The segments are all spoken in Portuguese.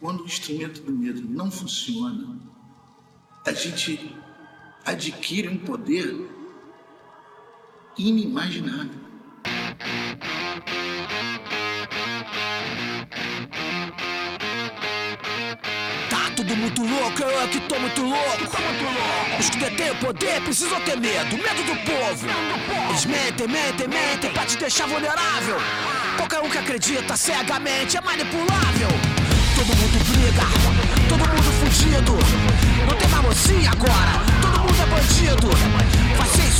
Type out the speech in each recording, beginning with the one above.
Quando o instrumento do medo não funciona, a gente adquire um poder inimaginável. Tá tudo muito louco, eu é que tô muito louco. Os que detêm o poder precisam ter medo, medo do povo. Eles mentem, mentem, mentem pra te deixar vulnerável. Qualquer um que acredita cegamente é manipulável. Todo mundo todo mundo fudido. Não tem mais agora, todo mundo é bandido.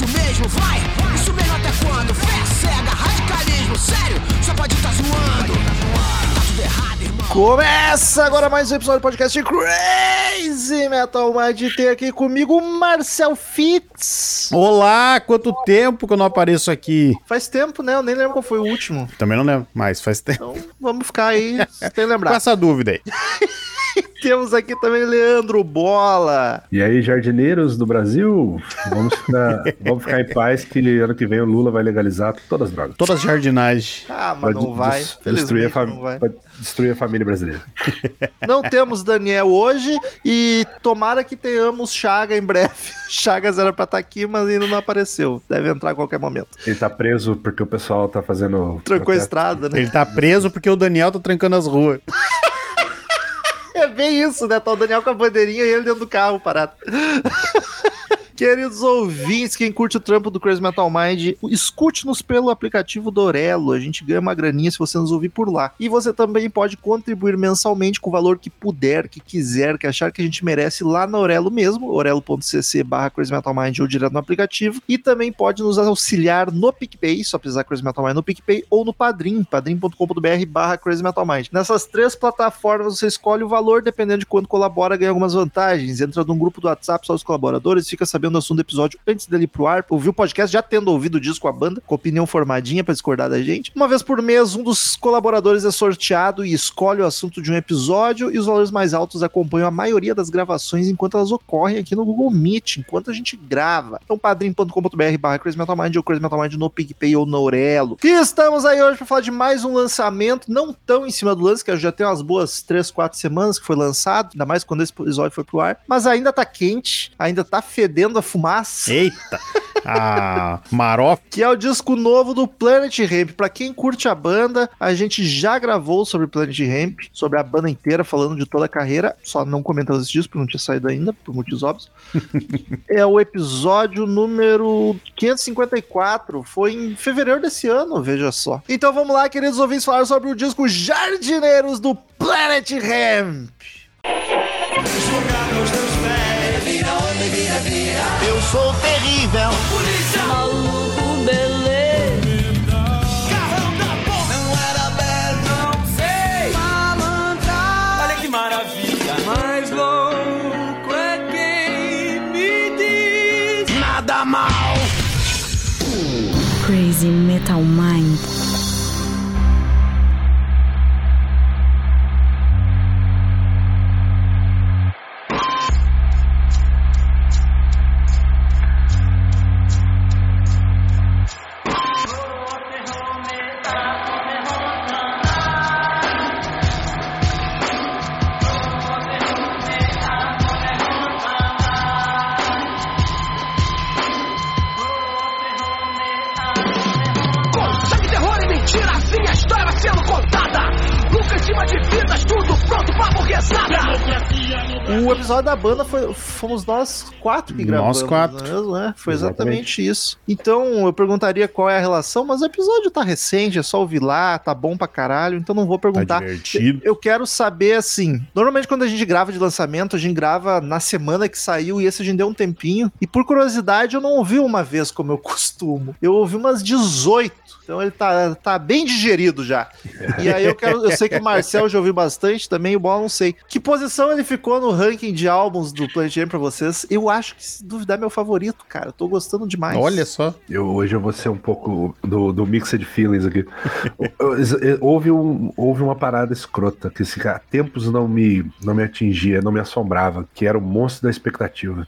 Isso mesmo, vai, isso mesmo até quando? Fé cega, radicalismo, sério, só pode estar tá zoando. Tá tudo errado, irmão. Começa agora mais um episódio do podcast Crazy Metal Mind. Tem aqui comigo o Marcel Fitz. Olá, quanto tempo que eu não apareço aqui? Faz tempo, né? Eu nem lembro qual foi o último. Também não lembro, mas faz tempo. Então vamos ficar aí sem Com lembrar. essa dúvida aí. Temos aqui também Leandro Bola. E aí, jardineiros do Brasil, vamos ficar, vamos ficar em paz que ano que vem o Lula vai legalizar todas as drogas. Todas as jardinagens. Ah, mas não des- vai. Destruir a, fam- não vai. destruir a família brasileira. Não temos Daniel hoje e tomara que tenhamos Chaga em breve. Chagas era pra estar aqui, mas ainda não apareceu. Deve entrar a qualquer momento. Ele tá preso porque o pessoal tá fazendo. Trancou a estrada, né? Ele tá preso porque o Daniel tá trancando as ruas. É bem isso, né? Tá o Daniel com a bandeirinha e ele dentro do carro parado. Queridos ouvintes, quem curte o trampo do Crazy Metal Mind, escute-nos pelo aplicativo do Orelo. A gente ganha uma graninha se você nos ouvir por lá. E você também pode contribuir mensalmente com o valor que puder, que quiser, que achar que a gente merece lá no Orelo mesmo, orelo.cc barra Crazy Metal Mind ou direto no aplicativo. E também pode nos auxiliar no PicPay, só precisar Crazy Metal Mind no PicPay ou no Padrim, padrim.com.br barra Crazy Metal Mind. Nessas três plataformas você escolhe o valor, dependendo de quanto colabora, ganha algumas vantagens. Entra num grupo do WhatsApp só os colaboradores, fica sabendo do assunto do episódio antes dele ir pro ar, ouviu o podcast já tendo ouvido o disco a banda, com opinião formadinha pra discordar da gente. Uma vez por mês, um dos colaboradores é sorteado e escolhe o assunto de um episódio e os valores mais altos acompanham a maioria das gravações enquanto elas ocorrem aqui no Google Meet, enquanto a gente grava. Então padrim.com.br barra Crazy Metal Mind ou Crazy Metal Mind no PicPay ou no Orelo. E estamos aí hoje pra falar de mais um lançamento, não tão em cima do lance, que já tem umas boas 3, 4 semanas que foi lançado, ainda mais quando esse episódio foi pro ar, mas ainda tá quente, ainda tá fedendo a fumaça. Eita! A Marof. Que é o disco novo do Planet Ramp. Pra quem curte a banda, a gente já gravou sobre Planet Ramp, sobre a banda inteira, falando de toda a carreira. Só não comentamos esse disco, porque não tinha saído ainda, por motivos óbvios. é o episódio número 554. Foi em fevereiro desse ano, veja só. Então vamos lá, queridos ouvintes, falar sobre o disco Jardineiros do Planet Ramp. Eu sou terrível. Maluco, beleza. Carrão da porra. Não era belo, não sei. Malandra. Olha que maravilha. Mais louco é quem me diz. Nada mal. Crazy Metal Mind. Episódio da banda foi, fomos nós quatro que gravamos. Nós quatro. não é mesmo? É, foi exatamente, isso. Então eu perguntaria qual é a relação, mas o episódio tá recente, é só ouvir lá, tá bom pra caralho, então não vou Tá perguntar. divertido. Eu quero saber assim. Normalmente, quando a gente grava de lançamento, a gente grava na semana que saiu e esse a gente deu um tempinho. E por curiosidade, eu não ouvi uma vez como eu costumo. Eu ouvi umas 18. Então ele tá, tá bem digerido já. E aí eu quero. Eu sei que o Marcel já ouviu bastante também, o Bola não sei. Que posição ele ficou no ranking de álbuns do Planet Jam pra vocês? Eu acho que, se duvidar, é meu favorito, cara. Eu tô gostando demais. Olha só. Eu, hoje eu vou ser um pouco do, do mixed feelings aqui. houve, um, houve uma parada escrota que esse, há tempos não me, não me atingia, não me assombrava, que era o monstro da expectativa.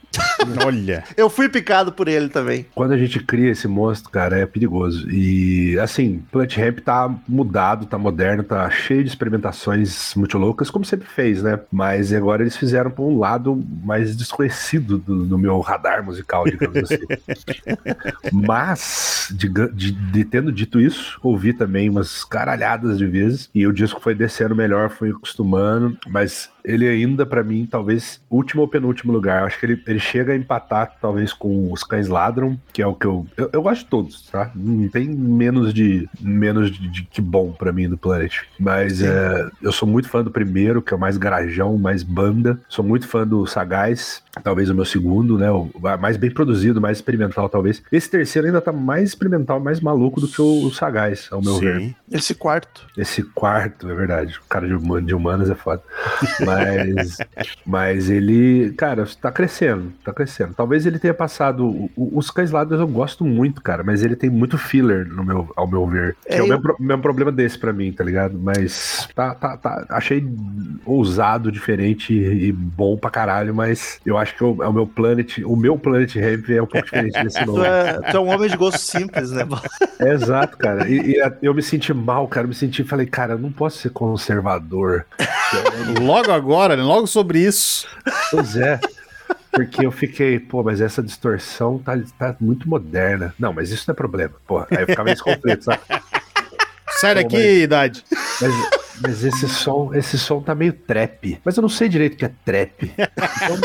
Olha. Eu fui picado por ele também. Quando a gente cria esse monstro, cara, é perigoso. E, assim, Plant Ramp tá mudado, tá moderno, tá cheio de experimentações muito loucas, como sempre fez, né? Mas agora eles fizeram pra um lado mais desconhecido do, do meu radar musical, digamos assim. Mas, diga- de, de tendo dito isso, ouvi também umas caralhadas de vezes, e o disco foi descendo melhor, fui acostumando, mas ele ainda, pra mim, talvez último ou penúltimo lugar. Acho que ele, ele chega a empatar, talvez, com os Cães Ladram, que é o que eu. Eu, eu gosto de todos, tá? Não tem menos de menos de, de que bom pra mim do Planet. Mas é, eu sou muito fã do primeiro, que é o mais garajão, mais banda. Sou muito fã do Sagaz, talvez o meu segundo, né? O mais bem produzido, mais experimental, talvez. Esse terceiro ainda tá mais experimental, mais maluco do que o, o Sagaz, ao meu ver. Sim. Esse quarto. Esse quarto, é verdade. O cara de, de humanas é foda. Mas, mas ele, cara, tá crescendo, tá crescendo. Talvez ele tenha passado. o- o- Os cães ladros eu gosto muito, cara, mas ele tem muito filler, no meu, ao meu ver. Que é, É, o eu- mesmo, mesmo problema desse pra mim, tá ligado? Mas tá, tá, tá. Achei ousado, diferente e e bom pra caralho, mas eu acho que o, é o meu Planet. O meu Planet Ramp é um pouco diferente desse Tu novo. é, tu é um homem de gosto simples, né? É exato, cara. E, e eu me senti mal, cara. Eu me senti, falei, cara, eu não posso ser conservador. Logo agora, né? logo sobre isso. Pois é. Porque eu fiquei, pô, mas essa distorção tá, tá muito moderna. Não, mas isso não é problema, pô. Aí eu ficava nesse conflito, sabe? Sai daqui, mas- idade. Mas, mas esse som, esse som tá meio trap. Mas eu não sei direito o que é trap. Então,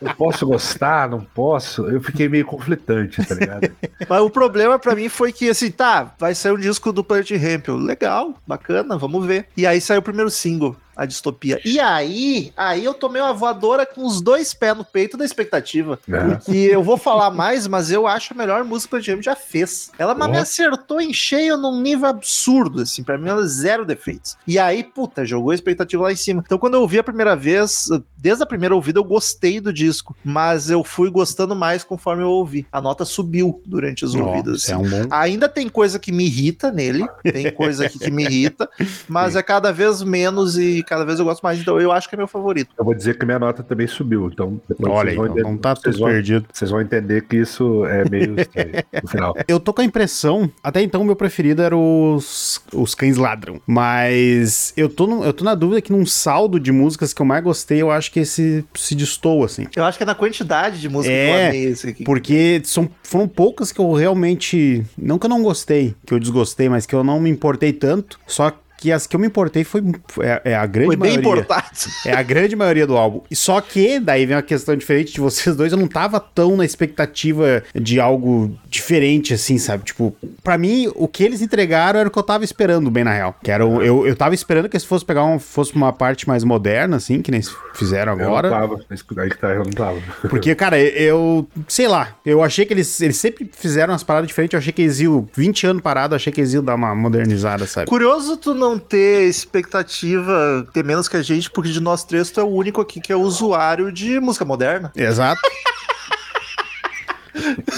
eu posso gostar, não posso. Eu fiquei meio conflitante, tá ligado? Mas o problema pra mim foi que, assim, tá, vai sair um disco do Planet Ramp. Legal, bacana, vamos ver. E aí saiu o primeiro single, A Distopia. E aí, aí eu tomei uma voadora com os dois pés no peito da expectativa. É. Porque eu vou falar mais, mas eu acho a melhor música que o Ramp já fez. Ela mas me acertou em cheio num nível absurdo, assim, pra mim ela é zero defeitos. E aí, puta, jogou a expectativa lá em cima. Então quando eu ouvi a primeira vez, desde a primeira ouvida eu gostei do disco, mas eu fui gostando mais conforme eu ouvi. A nota subiu durante as ouvidas. Nossa, é assim. um bom. Ainda tem coisa que me irrita nele, tem coisa aqui que me irrita, mas é cada vez menos e cada vez eu gosto mais. Então eu acho que é meu favorito. Eu vou dizer que minha nota também subiu. Então, depois Olha, vocês vão então, entender- não tá vocês tudo vão- perdido. Vocês vão entender que isso é meio estranho no final. Eu tô com a impressão, até então meu preferido era os, os Cães Ladram, mas eu tô, no- eu tô na dúvida que num saldo de músicas que eu mais gostei, eu acho que esse se destoa, assim. Eu acho que é na quantidade de música que É, eu amei esse aqui. Porque são, foram poucas que eu realmente. Não que eu não gostei, que eu desgostei, mas que eu não me importei tanto. Só que as que eu me importei foi é, é a grande Foi bem maioria. importado. É a grande maioria do álbum. E só que, daí vem uma questão diferente de vocês dois, eu não tava tão na expectativa de algo diferente, assim, sabe? Tipo, pra mim, o que eles entregaram era o que eu tava esperando, bem na real. Que era o- eu, eu tava esperando que eles fossem pegar uma, fosse uma parte mais moderna, assim, que nem fizeram agora. Eu não tava. Aí que tá, eu não tava. Porque, cara, eu. Sei lá. Eu achei que eles, eles sempre fizeram umas paradas diferentes. Eu achei que eles iam. 20 anos parado, eu achei que eles iam dar uma modernizada, sabe? Curioso tu não ter expectativa, ter menos que a gente, porque de nós três tu é o único aqui que é usuário de música moderna. Exato.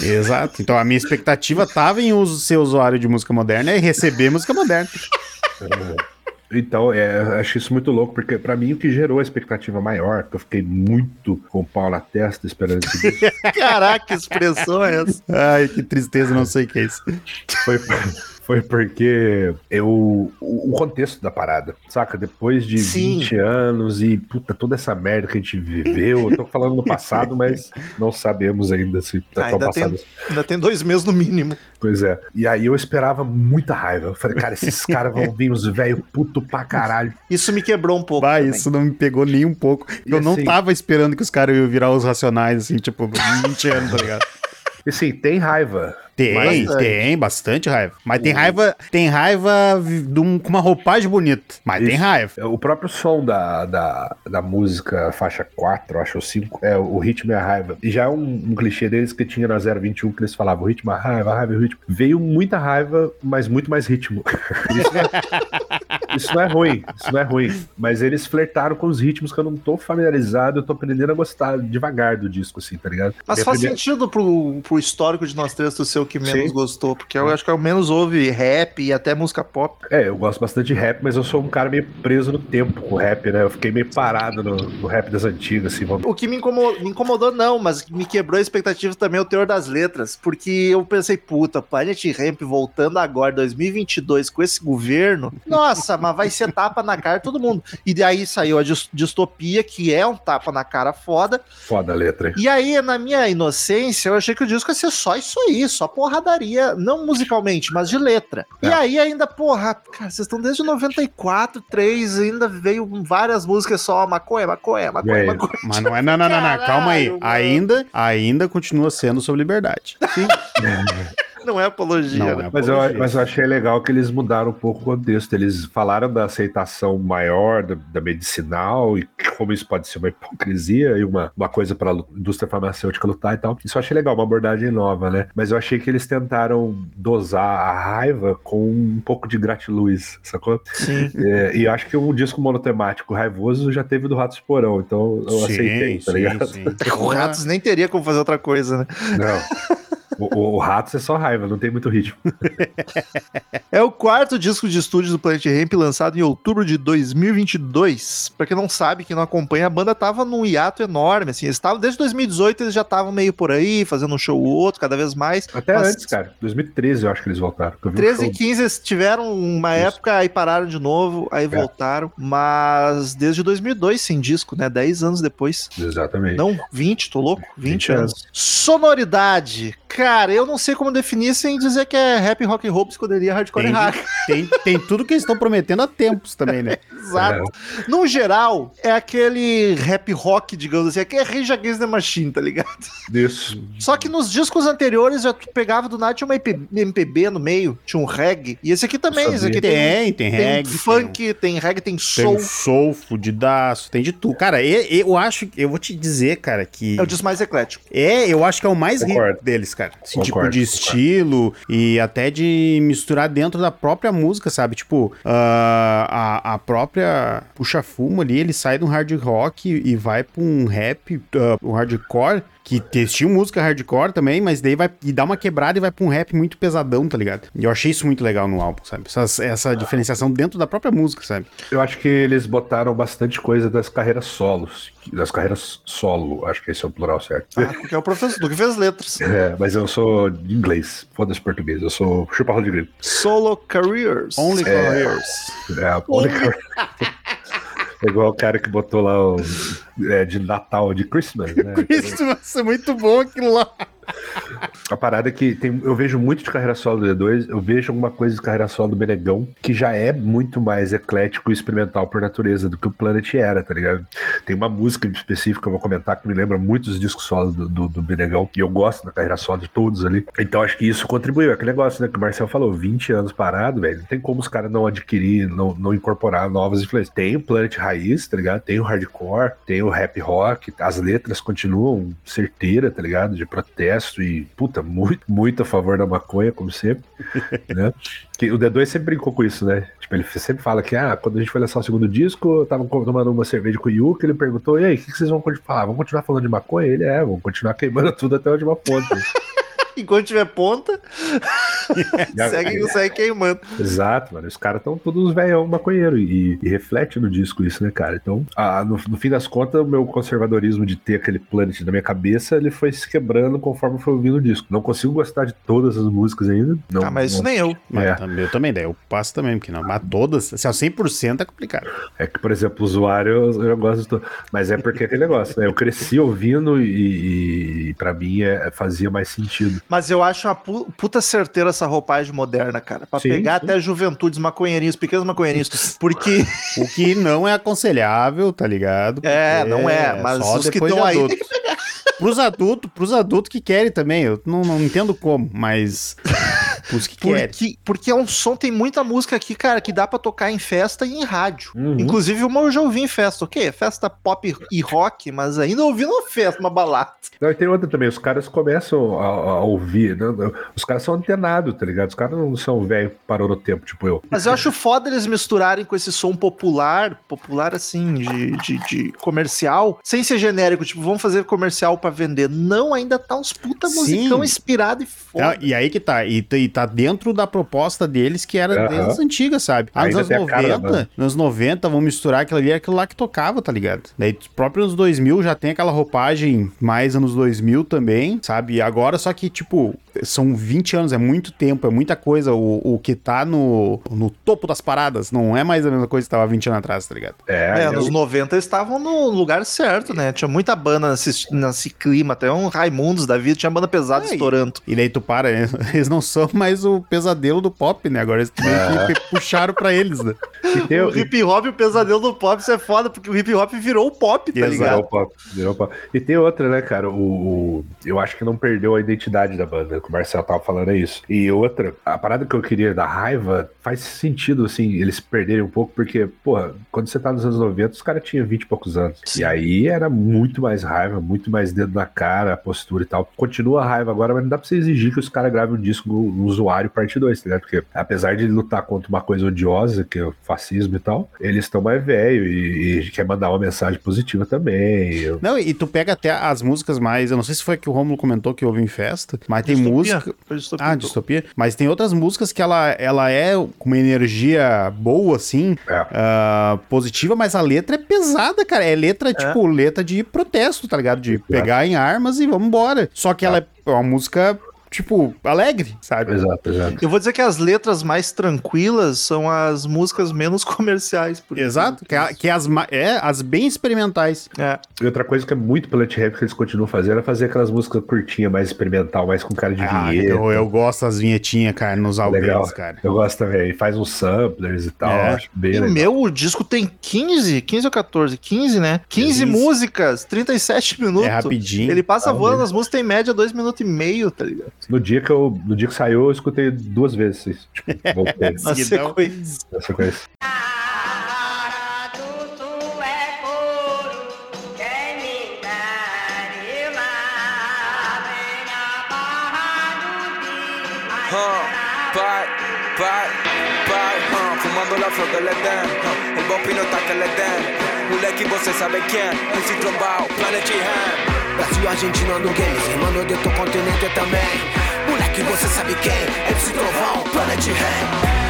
Exato. Então a minha expectativa tava em uso, ser usuário de música moderna e receber música moderna. Então, é, acho isso muito louco, porque pra mim o que gerou a expectativa maior, que eu fiquei muito com o pau na testa esperando esse disco, Caraca, que expressão é essa? Ai, que tristeza, não sei o que é isso. foi, foi porque eu. O, o contexto da parada, saca? Depois de Sim. 20 anos e puta, toda essa merda que a gente viveu, eu tô falando no passado, mas não sabemos ainda se tá tão Ainda passado. tem, ainda tem dois meses no mínimo. Pois é. E aí eu esperava muita raiva. Eu falei, cara, esses caras vão vir os velho puto pra caralho. Isso me quebrou um pouco. Bah, também. isso não me pegou nem um pouco. E Eu não assim- tava esperando que os caras iam virar os racionais, assim, tipo, 20 anos, tá ligado? E assim, tem raiva. Tem, Bastante. tem, bastante raiva. Mas tem raiva, tem raiva um- com uma roupagem bonita. Mas tem Isso. raiva. O próprio som da, da, da música faixa 4, acho, ou 5, é o ritmo e a raiva. E já é um, um clichê deles que tinha na 021 que eles falavam o ritmo, a raiva, a raiva o ritmo. Veio muita raiva, mas muito mais ritmo. Isso, não é ruim, isso não é ruim. Mas eles flertaram com os ritmos que eu não tô familiarizado, eu tô aprendendo a gostar devagar do disco, assim, tá ligado? Mas Minha faz primeira- sentido pro, pro histórico de nós três tu ser o que menos Sim. gostou, porque eu acho que é o menos ouve rap e até música pop. É, eu gosto bastante de rap, mas eu sou um cara meio preso no tempo com rap, né? Eu fiquei meio parado no, no rap das antigas, assim, vamos. O que me incomodou, me incomodou não, mas me quebrou a expectativa também é o teor das letras, porque eu pensei, puta, Planet Ramp voltando agora, 2022, com esse governo, nossa, mas vai ser tapa na cara de todo mundo. E daí saiu a dis- distopia, que é um tapa na cara foda, Foda a letra, hein? e aí, na minha inocência, eu achei que o disco ia ser só isso aí, só porradaria, não musicalmente, mas de letra. E É. aí ainda, porra, cara, vocês estão desde 94, 3, ainda veio várias músicas só maconha, maconha, E maconha, aí? maconha. Mas não é, não, não, não, não, calma aí. Ainda, ainda continua sendo sobre liberdade. Sim. Não é apologia, Não né? é Mas eu, apologia. mas eu achei legal que eles mudaram um pouco o contexto. Eles falaram da aceitação maior da, da medicinal e como isso pode ser uma hipocrisia e uma, uma coisa para a indústria farmacêutica lutar e tal. Isso eu achei legal, uma abordagem nova, né? Mas eu achei que eles tentaram dosar a raiva com um pouco de gratiluz, sacou? Sim. É, e eu acho que um disco monotemático raivoso já teve do Ratos Porão, então eu aceitei, tá ligado? sim. O Ratos nem teria como fazer outra coisa, né? Não. O, o, o Ratos é só raiva, não tem muito ritmo. É o quarto disco de estúdio do Planet Ramp, lançado em outubro de 2022. Pra quem não sabe, quem não acompanha, a banda tava num hiato enorme, assim. Eles estavam, desde 2018, eles já estavam meio por aí, fazendo um show ou outro, cada vez mais. Até Mas antes, cara. 2013 eu acho que eles voltaram. que eu vi um 13 e show 15 eles tiveram uma Isso. época, aí pararam de novo, aí voltaram. Mas desde 2002 sem disco, né? 10 anos depois. Exatamente. Não, 20, tô louco? 20, 20 anos. anos. Sonoridade. Cara, eu não sei como definir sem dizer que é rap, rock and roll, psicodelia, hardcore e Tem, hack. tem, tem tudo que eles estão prometendo há tempos também, né? Exato. No geral, é aquele rap rock, digamos assim, é que é Rage Against the Machine, tá ligado? Isso. Só que nos discos anteriores já tu pegava do nada, tinha uma MPB no meio, tinha um reggae. E esse aqui também, esse aqui tem, Tem, tem tem reggae. funk, tem, reggae, tem Tem, soul. tem soul, fudidaço, tem de tudo. Cara, e- eu acho, eu vou te dizer, cara, que... É o disco mais eclético. É, eu acho que é o mais rico deles, cara. Assim, tipo, Concordo, de concordo. estilo e até de misturar dentro da própria música, sabe? Tipo, ah, a, a própria puxa-fumo ali, ele sai de um hard rock e vai pra um rap, ah, um hardcore, que tinha música hardcore também, mas daí vai e dá uma quebrada e vai pra um rap muito pesadão, tá ligado? E eu achei isso muito legal no álbum, sabe? Essa, essa diferenciação dentro da própria música, sabe? Eu acho que eles botaram bastante coisa das carreiras solos. Das carreiras solo, acho que esse é o plural certo. Ah, porque é o professor do que fez letras. É, mas eu sou de inglês, foda-se português, eu sou chupa de grilo. Solo Careers. Only É. Years. É, only career- É igual o cara que botou lá o é, de Natal, de Christmas, né? Vai ser muito bom aquilo lá. A parada é que tem, eu vejo muito de carreira solo do D2, eu vejo alguma coisa de carreira solo do Benegão, que já é muito mais eclético e experimental por natureza do que o Planet era, tá ligado? Tem uma música específica que eu vou comentar que me lembra muito dos discos solos do, do, do Benegão, e eu gosto da carreira solo de todos ali. Então acho que isso contribuiu. É aquele negócio, né, que o Marcel falou, 20 anos parado, velho, não tem como os caras não adquirir, não, não incorporar novas influências. Tem o Planet Raiz, tá ligado? Tem o hardcore, tem o rap rock, as letras continuam certeiras, tá ligado? De protesto e, puta, muito, muito a favor da maconha, como sempre, né? Que o D2 sempre brincou com isso, né? Tipo, ele sempre fala que, ah, quando a gente foi lançar o segundo disco, eu tava tomando uma cerveja com o Yuki, ele perguntou, e aí, o que, que vocês vão continuar? falar? Vamos continuar falando de maconha? Ele, é, vamos continuar queimando tudo até a última ponta. Enquanto tiver ponta, segue, segue queimando. Exato, mano. Os caras estão todos velhão maconheiro e, e reflete no disco isso, né, cara? Então, ah, no, no fim das contas, o meu conservadorismo de ter aquele planet na minha cabeça, ele foi se quebrando conforme eu fui ouvindo o disco. Não consigo gostar de todas as músicas ainda. Não, ah, mas isso não- nem eu. Mas É. também- eu também, daí eu passo também, porque não, mas todas, se é 100% é complicado. É que, por exemplo, o usuário eu, eu gosto de tudo. Mas é porque é aquele negócio, né? Eu cresci ouvindo e, e para mim é- fazia mais sentido. Mas eu acho uma pu- puta certeira essa roupagem moderna, cara. Pra Sim, pegar sim. até juventudes, maconheirinhos, pequenos maconheirinhos. Porque, O que não é aconselhável, tá ligado? É, Porque não é, mas só os que depois de tão aí adulto. Pros adultos, pros adultos que querem também, eu não, não entendo como, mas Porque, porque é um som, tem muita música aqui, cara, que dá pra tocar em festa e em rádio. Uhum. Inclusive, uma eu já ouvi em festa, ok? Festa pop e rock, mas ainda ouvi numa festa, uma balada. Não, e tem outra também, os caras começam a, a ouvir, né? os caras são antenados, tá ligado? Os caras não são velho parou no tempo, tipo eu. Mas eu acho foda eles misturarem com esse som popular, popular assim, de, de, de comercial, sem ser genérico, tipo, vamos fazer comercial pra vender. Não, ainda tá uns puta Sim. musicão inspirado e foda. Ah, e aí que tá, e, e tá dentro da proposta deles que era desde as antigas, sabe? Ah, nos anos tem a cara 90, banda. nos anos 90, vão misturar aquilo ali, é aquilo lá que tocava, tá ligado? Daí, os próprios anos 2000 já tem aquela roupagem mais anos 2000 também, sabe? E agora, só que, tipo, são 20 anos, é muito tempo, é muita coisa. O, o que tá no, no topo das paradas não é mais a mesma coisa que tava 20 anos atrás, tá ligado? É, É, eu- nos 90 eles estavam no lugar certo, né? Tinha muita banda nesse, nesse clima, até um Raimundos da vida, tinha banda pesada É, estourando. E daí tu para, né? eles não são mais o pesadelo do pop, né? Agora eles meio que puxaram pra eles, né? O hip hop e o pesadelo do pop, isso é foda, porque o hip hop virou o pop, tá Exato. ligado? Virou pop, virou pop. E tem outra, né, cara? O, o- eu acho que não perdeu a identidade da banda. que O Marcelo tava falando é isso. E outra, a parada que eu queria da raiva faz sentido, assim, eles perderem um pouco, porque, porra, quando você tá nos anos 90, os caras tinham 20 e poucos anos. Sim. E aí era muito mais raiva, muito mais dedo na cara, a postura e tal. Continua a raiva agora, mas não dá pra você exigir que os caras gravem um disco no, no usuário parte 2, tá ligado? Porque apesar de lutar contra uma coisa odiosa, que é o fascismo e tal, eles estão mais velho e, e quer mandar uma mensagem positiva também. Eu- Não, e tu pega até as músicas mais. Eu não sei se foi que o Romulo comentou que houve em festa, mas tem Distopia. música. Foi distopia. Ah, distopia. Mas tem outras músicas que ela, ela é com uma energia boa, assim, É. ah, positiva, mas a letra é pesada, cara. É letra, tipo, letra de protesto, tá ligado? De pegar em armas e vamos embora. Só que ela é uma música, tipo, alegre, sabe? Exato, exato. Eu vou dizer que as letras mais tranquilas são as músicas menos comerciais. Por Exato, que, é, que é as, é as bem experimentais. É. E outra coisa que é muito Planet Rap que eles continuam fazendo é fazer aquelas músicas curtinhas, mais experimental, mais com cara de Ah, vinheta. eu, eu gosto das vinhetinhas, cara, nos álbuns, Legal. cara. Eu gosto também. Faz uns samplers e tal. É. Acho bem E o legal. meu o disco tem 15, 15 ou 14? 15, né? 15 15. músicas, 37 minutos. É rapidinho. Ele passa Ah, voando, as músicas tem média 2 minutos e meio, tá ligado? No dia que eu, no dia que saiu, eu escutei duas vezes. isso. Tipo, voltei Na sequência. Tudo é couro, quem me dá lá vem a barra do dia. Huh, pai, pai, pai, huh, fumando la flor del Edén, huh, el bombino está que le den. Moleque, você sabe quem? MC Trombal, Planet Ham. Brasil, Argentina no games, irmão de outro continente também. Moleque, você sabe quem? MC Trovão, Planet Ham.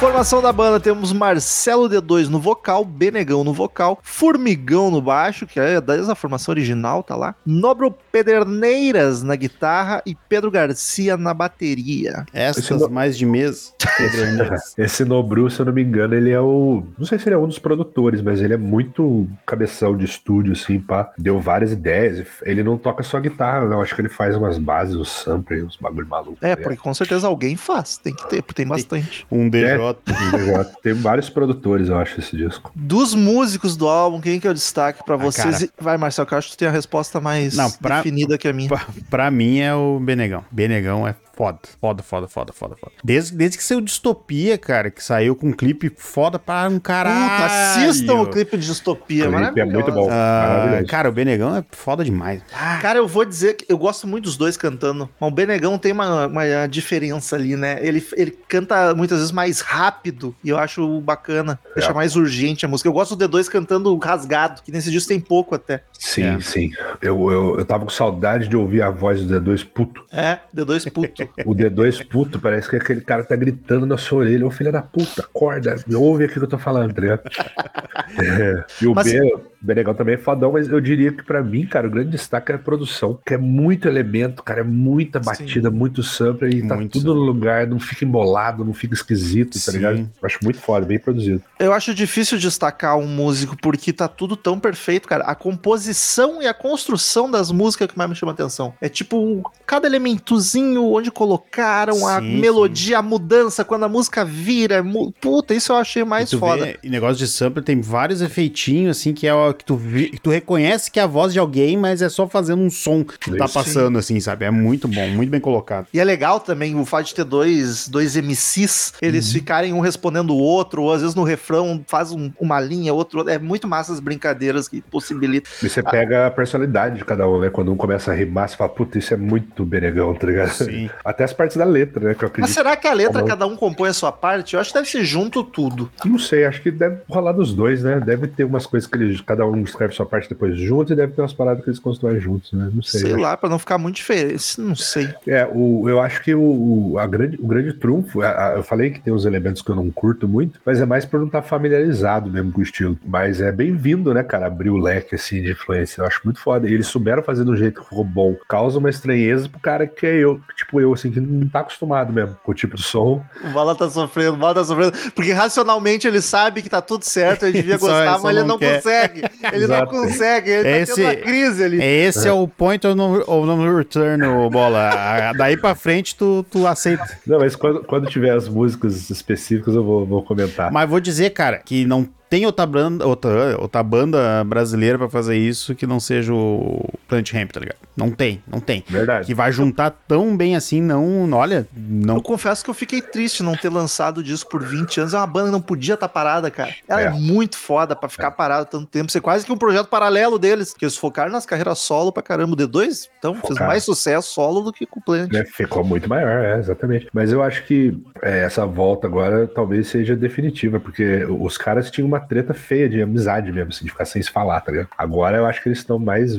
Formação da banda, temos Marcelo D2 no vocal, Benegão no vocal, Formigão no baixo, que é desde a formação original, tá lá. Nobro Pederneiras na guitarra e Pedro Garcia na bateria. Essas no- mais de mês. Pederneiras. Esse Nobru, se eu não me engano, ele é o. Não sei se ele é um dos produtores, mas ele é muito cabeção de estúdio, assim, pá. Deu várias ideias. Ele não toca só guitarra, não. Acho que ele faz umas bases, uns samples, uns bagulho maluco. É, tá porque com certeza alguém faz, tem que ter, porque tem bastante. Um DJ. Tem vários produtores, eu acho, esse disco. Dos músicos do álbum, quem que é o destaque pra Ah, vocês? cara. Vai, Marcelo, que eu acho que tu tem a resposta mais Não, pra- definida que a minha. Pra, pra mim é o Benegão. Benegão é foda. Foda, foda, foda, foda, foda. Desde, desde que saiu Distopia, cara, que saiu com um clipe foda para um caralho. Puta, assistam o clipe de Distopia, O clipe é muito bom. Ah, cara, o Benegão é foda demais. Cara, eu vou dizer que eu gosto muito dos dois cantando. Mas o Benegão tem uma, uma diferença ali, né? Ele, ele canta muitas vezes mais rápido e eu acho bacana. Deixa mais urgente a música. Eu gosto do D2 cantando rasgado, que nesse disco tem pouco até. Sim, É. sim. Eu, eu, eu tava com saudade de ouvir a voz do D2 puto. É, D2 puto. O D2 puto parece que aquele cara tá gritando na sua orelha. Ô filho da puta, acorda, ouve aqui que eu tô falando, tá ligado? É. E o Mas- B, o Benegão também é fodão, mas eu diria que pra mim, cara, o grande destaque é a produção, que é muito elemento, cara, é muita batida, muito sampler e tá Muito tudo no lugar, não fica embolado, não fica esquisito e tá ligado? Sim. Eu acho muito foda, bem produzido. Eu acho difícil destacar um músico porque tá tudo tão perfeito, cara. A composição e a construção das músicas que mais me chama atenção. É tipo, cada elementozinho onde colocaram, a Sim, melodia, a mudança, quando a música vira. mu- Puta, isso eu achei mais E foda. vê, e negócio de sampler tem vários efeitinhos, assim, que é o que tu, que tu reconhece que é a voz de alguém, mas é só fazendo um som que tá Sim. passando, assim, sabe? É muito bom, muito bem colocado. E é legal também o fato de ter dois, dois MCs, eles ficarem um respondendo o outro, ou às vezes no refrão faz um- uma linha, outro. É muito massa as brincadeiras que possibilitam. Você pega a personalidade de cada um, né? Quando um começa a rimar, você fala, puta, isso é muito benegão, tá ligado? Sim. Até as partes da letra, né? Que eu Mas acredito. será que a letra, Como- cada um compõe a sua parte? Eu acho que deve ser junto tudo. Não sei, acho que deve rolar dos dois, né? Deve ter umas coisas que eles, cada um escreve sua parte depois junto e deve ter umas paradas que eles constroem juntos, né? Não sei. Sei, lá, pra não ficar muito diferente. Não sei. É, o, eu acho que o, o- a grande, o grande trunfo, a- a- eu falei que tem uns elementos que eu não curto muito, mas é mais por não estar familiarizado mesmo com o estilo. Mas é bem-vindo, né, cara, abrir o leque assim de influência. Eu acho muito foda. E eles souberam fazer de um jeito que ficou bom. Causa uma estranheza pro cara que é eu, tipo eu, assim, que não tá acostumado mesmo com o tipo de som. O Bala tá sofrendo, o Bala tá sofrendo. Porque racionalmente ele sabe que tá tudo certo, ele devia gostar, só mas ele não não consegue. Ele não Exato. consegue, ele tá Esse- tendo uma crise ali. Esse é, o point of no, of no return, bola. Daí pra frente tu, tu aceita. Não, mas quando, quando tiver as músicas específicas eu vou, vou comentar. Mas vou dizer, cara, que não tem outra banda, outra, outra banda brasileira pra fazer isso que não seja o Planet Ramp, tá ligado? Não tem, não tem. Verdade. Que vai juntar tão bem assim, não, olha, não Eu confesso que eu fiquei triste não ter lançado o disco por 20 anos. É uma banda que não podia estar parada, cara. Ela é, É. muito foda pra ficar parada tanto tempo. Ser quase que um projeto paralelo deles. Que eles focaram nas carreiras solo pra caramba. O D2, então, fez Focaram. mais sucesso solo do que com o Planet. né, ficou muito maior, é, exatamente. Mas eu acho que é, essa volta agora talvez seja definitiva, porque os caras tinham uma treta feia de amizade mesmo, assim, de ficar sem se falar, tá ligado? Agora eu acho que eles estão mais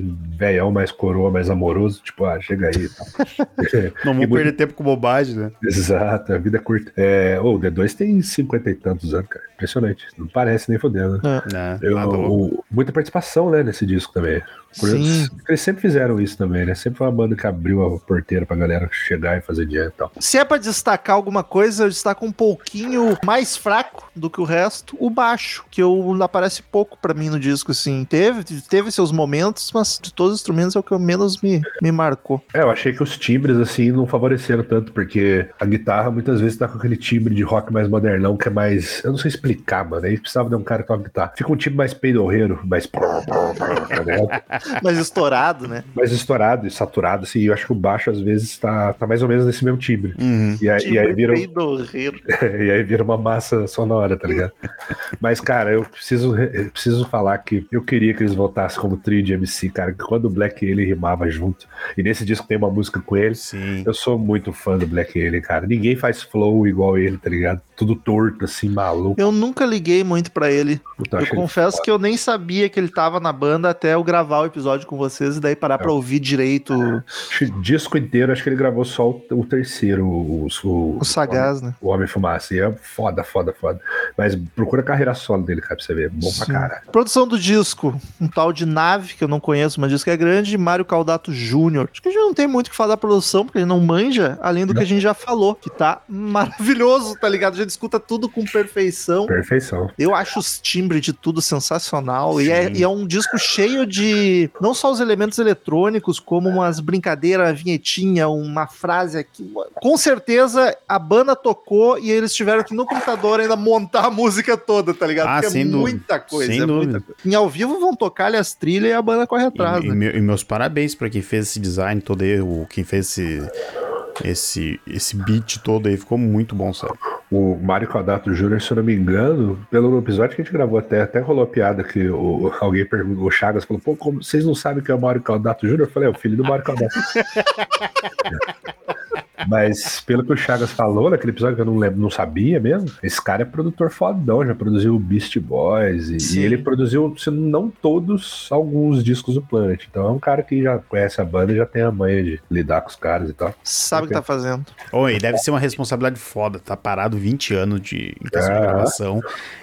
velhão, mais coroa, mais amoroso, tipo, ah, chega aí não vou muito- perder tempo com bobagem, né? Exato, a vida é curta. É, ô, o D2 tem cinquenta e tantos anos, cara. Impressionante. Não parece nem fodendo. né? Né? Eu- Tá o- muita participação, né, nesse disco também. Sim. Eles sempre fizeram isso também, né? Sempre foi uma banda que abriu a porteira pra galera chegar e fazer dinheiro e tal. Se é pra destacar alguma coisa, eu destaco um pouquinho mais fraco do que o resto, o baixo, que eu, aparece pouco pra mim no disco, assim. Teve, teve seus momentos, mas de todos os instrumentos é o que menos me, me marcou. É, eu achei que os timbres, assim, não favoreceram tanto, porque a guitarra muitas vezes tá com aquele timbre de rock mais modernão, que é mais. Eu não sei explicar, mano. Aí precisava de um cara que toca guitarra. Fica um timbre mais peidorreiro, mais. Mas estourado, né? mais estourado e saturado, assim. Eu acho que o baixo, às vezes, tá, tá mais ou menos nesse mesmo timbre. Uhum. E aí, e aí vira. e aí vira uma massa sonora, tá ligado? Mas, cara, eu preciso, eu preciso falar que eu queria que eles voltassem como trio de MC, cara. Que quando o Black ele rimava junto, e nesse disco tem uma música com ele, Sim. eu sou muito fã do Black Alien, cara. Ninguém faz flow igual ele, tá ligado? Tudo torto, assim, maluco. Eu nunca liguei muito pra ele. Puta, Eu ele confesso que eu nem sabia que ele tava na banda até eu gravar o episódio com vocês e daí parar pra ouvir direito o, que o disco inteiro, acho que ele gravou só o, o terceiro, o, o, o Sagaz, né? o Homem Fumaça. E é foda, foda, foda. Mas procura a carreira solo dele, cara, pra você ver. Bom pra Sim. cara. Produção do disco, um tal de Nave, que eu não conheço, mas disco é grande, Mário Caldato Júnior. Acho que a gente não tem muito o que falar da produção, porque ele não manja, além do que a gente já falou, que tá maravilhoso, tá ligado? A gente escuta tudo com perfeição. Perfeição. Eu acho os timbres de tudo sensacional. E é, e é um disco cheio de. Não só os elementos eletrônicos, como umas brincadeiras, vinhetinha, uma frase aqui. Com certeza a banda tocou e eles tiveram que no computador ainda montar a música toda, tá ligado? Ah, Porque sem é dúvida. muita coisa. Sem é muita dúvida. coisa. Em ao vivo vão tocar ali as trilhas e a banda corre atrás, E, e né? meu- e meus parabéns pra quem fez esse design todo aí, quem fez esse, esse, esse beat todo aí, ficou muito bom, sabe? O Mário Caldato Jr., se eu não me engano, pelo episódio que a gente gravou até, até rolou a piada que o, alguém perguntou, o Chagas falou, pô, como vocês não sabem que é o Mário Caldato Jr.? Eu falei, é o filho do Mário Caldato. Mas pelo que o Chagas falou naquele episódio que eu não lembro, não sabia mesmo, esse cara é produtor fodão, já produziu o Beast Boys e, e ele produziu, se não todos, alguns discos do Planet. Então é um cara que já conhece a banda e já tem a manha de lidar com os caras e tal. Sabe o que tá fazendo. Oi, deve ser uma responsabilidade foda, tá parado 20 anos de de Ah. gravação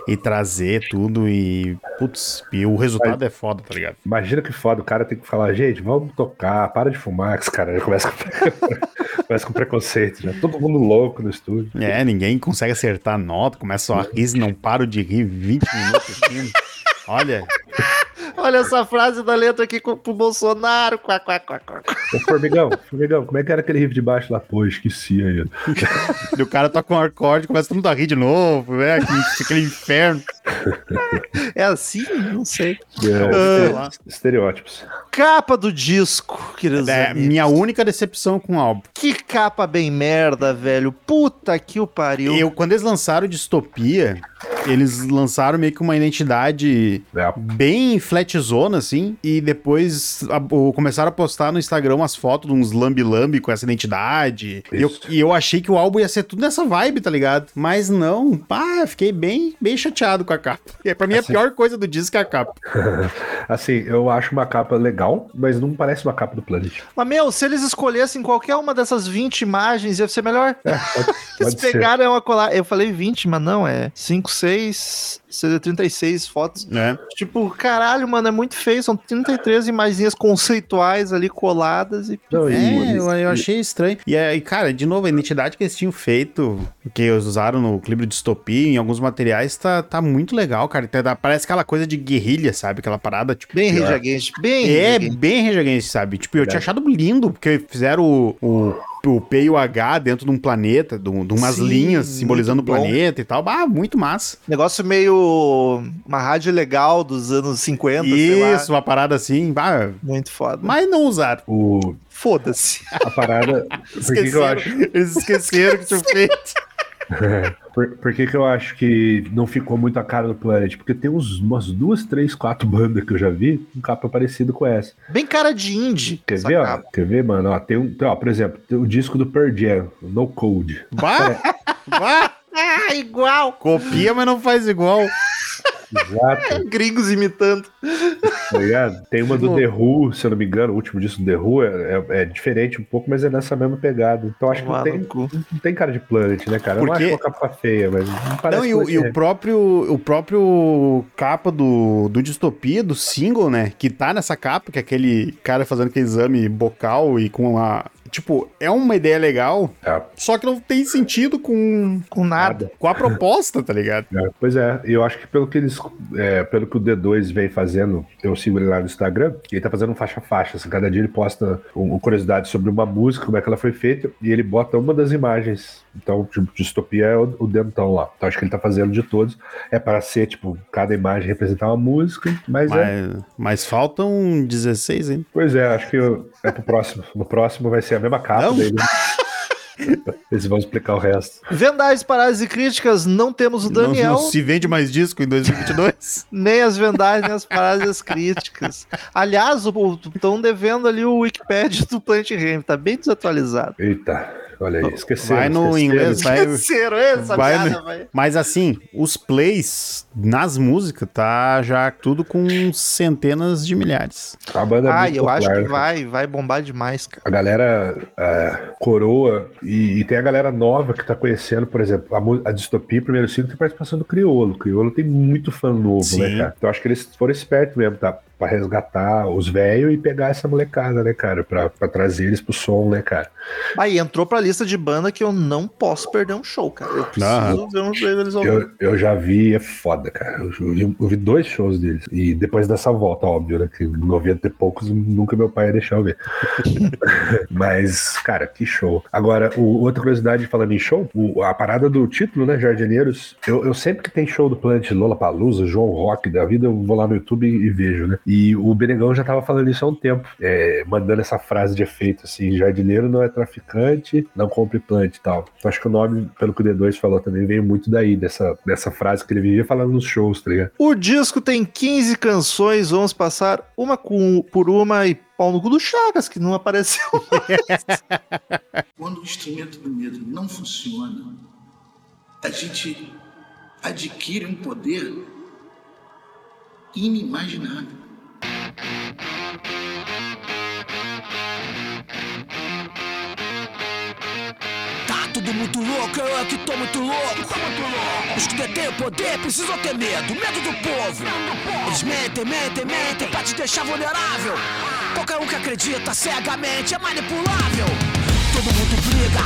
e trazer tudo e. Putz, e o resultado é foda, tá ligado? Imagina que foda, o cara tem que falar, gente, vamos tocar, para de fumar, que esse cara já começa com, começa com preconceito. Preconceito, já. Todo mundo louco no estúdio. É, ninguém consegue acertar a nota, começa a rir não paro de rir 20 minutos. Olha, Olha essa frase da letra aqui com- pro Bolsonaro. Quá, quá, quá, quá. Ô, Formigão, Formigão, como é que era aquele riff de baixo lá? Pô, esqueci aí. e o cara toca um acorde, começa todo mundo a rir de novo, né? Aquele, aquele inferno. É assim? Não sei. É, sei lá. estereótipos. Capa do disco, queridos É, amigos. minha única decepção com o álbum. Que capa bem merda, velho. Puta que o pariu. Eu, quando eles lançaram Distopia, eles lançaram meio que uma identidade É, bem flatzona, assim, e depois a- o- começaram a postar no Instagram umas fotos de uns lambi-lambi com essa identidade. E eu, e eu achei que o álbum ia ser tudo nessa vibe, tá ligado? Mas não, pá, fiquei bem, bem chateado com a capa. E pra mim a pior coisa do disco é a capa. Assim, eu acho uma capa legal, mas não parece uma capa do Planet. Mas, meu, se eles escolhessem qualquer uma dessas 20 imagens, ia ser melhor. Pode, Eles pode ser. pegaram uma colar. Eu falei 20, mas não, é 5, 6, 36 fotos. né? Tipo, caralho, mano, é muito feio. São 33 imagens conceituais ali coladas e. Não, É, eu, e- eu achei estranho. E aí, cara, de novo, a identidade que eles tinham feito, que eles usaram no clipe de distopia, em alguns materiais, tá, tá muito legal, cara. Tá- Parece aquela coisa de guerrilha, sabe? Aquela parada, tipo. Bem Against, bem É, bem rejaguense, sabe? Tipo, eu tinha achado lindo, porque fizeram o, o, o P e o H dentro de um planeta, de, um- de umas Sim, linhas simbolizando o planeta e tal. Ah, muito massa. Negócio meio. Uma rádio legal dos anos 50, sei lá. Isso, uma parada assim. Ah, Muito foda. mas não usaram. O, Foda-se. a parada. por que, eu acho? Eles esqueceram que tinham feito. Por, por que, que eu acho que não ficou muito a cara do Planet? Porque tem uns, umas duas, três, quatro bandas que eu já vi com capa parecida com essa. Bem cara de indie. Quer ver, ó? Quer ver, mano? Ó, tem um, tem, ó, por exemplo, tem o disco do Pearl Jam, No Code. Vá! Vá! Ah, igual. Copia, mas não faz igual. Exato, Gringos imitando. tá ligado? Tem uma do The Who, se eu não me engano, o último disco do The Who é, é- é diferente um pouco, mas é nessa mesma pegada. Então acho que não tem, não tem cara de Planet, né, cara? Eu não Porque- acho uma capa feia, mas não parece Não, e, o, e o próprio o próprio capa do, do Distopia, do single, né? Que tá nessa capa, que é aquele cara fazendo aquele exame bocal e com a. Tipo, é uma ideia legal, É, só que não tem sentido com, Com nada. com a proposta, tá ligado? é, pois é, e eu acho que pelo que eles. é, pelo que o D2 vem fazendo, eu sigo ele lá no Instagram, ele tá fazendo faixa-faixa. Assim, cada dia ele posta um, um curiosidade sobre uma música, como é que ela foi feita, e ele bota uma das imagens. Então, tipo, distopia é o, o dentão lá. Então acho que ele tá fazendo de todos. É para ser, tipo, cada imagem representar uma música, mas, é. Mas, mas faltam 16 ainda. Pois é, acho que eu- é pro próximo. No próximo vai ser a mesma capa. Não? Daí, eles vão explicar o resto. Vendais, paradas e críticas, não temos o Daniel, Não, não se vende mais disco em 2022. nem as vendais, nem as paradas e as críticas. Aliás, estão devendo ali o Wikipedia do Planet Ramp, tá bem desatualizado. Eita, olha aí, esqueceram. Vai no esqueceram. inglês, vai. Esqueceram essa vai piada, no- vai. Mas assim, os plays nas músicas tá já tudo com centenas de milhares. A banda é Ah, muito eu acho popular, que vai, vai bombar demais, cara. A galera é, coroa e, e tem a galera nova que tá conhecendo, por exemplo, a, a Distopia, o primeiro ciclo, tem participação do Criolo. O Criolo tem muito fã novo, Sim. né, cara? Então acho que eles foram espertos mesmo, tá? Pra resgatar os velhos e pegar essa molecada, né, cara? Pra, pra trazer eles pro som, né, cara? Aí entrou pra lista de banda que eu não posso perder um show, cara. Eu preciso Aham. ver uns eles ao vivo. Eu, eu já vi, é foda, cara. Eu, vi- eu vi dois shows deles. E depois dessa volta, óbvio, né? Que 90 e poucos nunca meu pai ia deixar eu ver. Mas, cara, que show. Agora, o, outra curiosidade falando em show, o- a parada do título, né, Jardineiros, eu, eu sempre que tem show do Planet Lola Palusa, João Rock da vida, eu vou lá no YouTube e, e vejo, né? E o Benegão já tava falando isso há um tempo, é, mandando essa frase de efeito, assim, jardineiro não é traficante, não compre plant e tal. Então acho que o nome, pelo que o D2 falou também, veio muito daí, dessa, dessa frase que ele vivia falando nos shows, tá ligado? O disco tem 15 canções, vamos passar uma com- por uma e pau no cu do Chagas, que não apareceu. Quando o instrumento do medo não funciona, a gente adquire um poder inimaginável. Tá tudo muito louco, eu é que tô muito louco. Os que detêm o poder precisam ter medo, medo do povo. Eles mentem, mentem, mentem pra te deixar vulnerável. Qualquer um que acredita cegamente é manipulável. Todo mundo briga,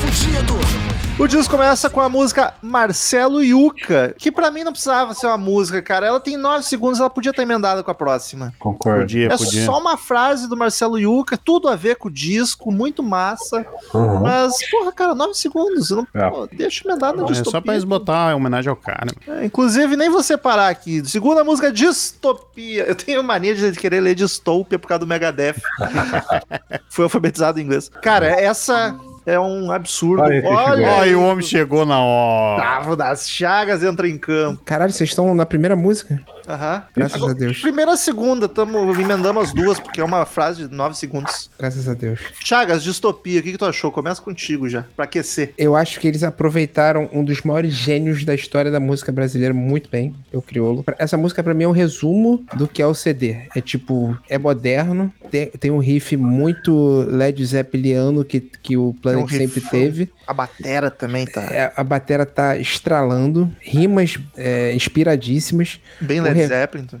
fudido. O disco começa com a música Marcelo Yuca, que pra mim não precisava ser uma música, cara. Ela tem nove segundos, ela podia estar emendada com a próxima. Concordo. Podia, É podia. só uma frase do Marcelo Yuca, tudo a ver com o disco, muito massa. Uhum. Mas, porra, cara, nove segundos. Não, É. pô, deixa emendar na É distopia. só pra eles botar homenagem ao cara. É, inclusive, nem vou separar aqui. Segunda música, Distopia. Eu tenho mania de querer ler Distopia por causa do Megadeth. Fui alfabetizado em inglês. Cara, essa é um absurdo. Olha Olha, e o homem chegou na hora. Tavo das Chagas entra em campo. Caralho, vocês estão na primeira música? Aham. Graças a Deus. Primeira segunda, tamo emendando as duas, porque é uma frase de nove segundos. Graças a Deus. Chagas, distopia, o que, que tu achou? Começa contigo já, pra aquecer. Eu acho que eles aproveitaram um dos maiores gênios da história da música brasileira muito bem, o Criolo. Essa música pra mim é um resumo do que é o CD. É tipo, é moderno, tem, tem um riff muito Led Zeppeliano que, que o Planet Um sempre riffão. teve. A batera também tá É, a batera tá estralando, rimas é, inspiradíssimas, bem Led Zeppelin. então.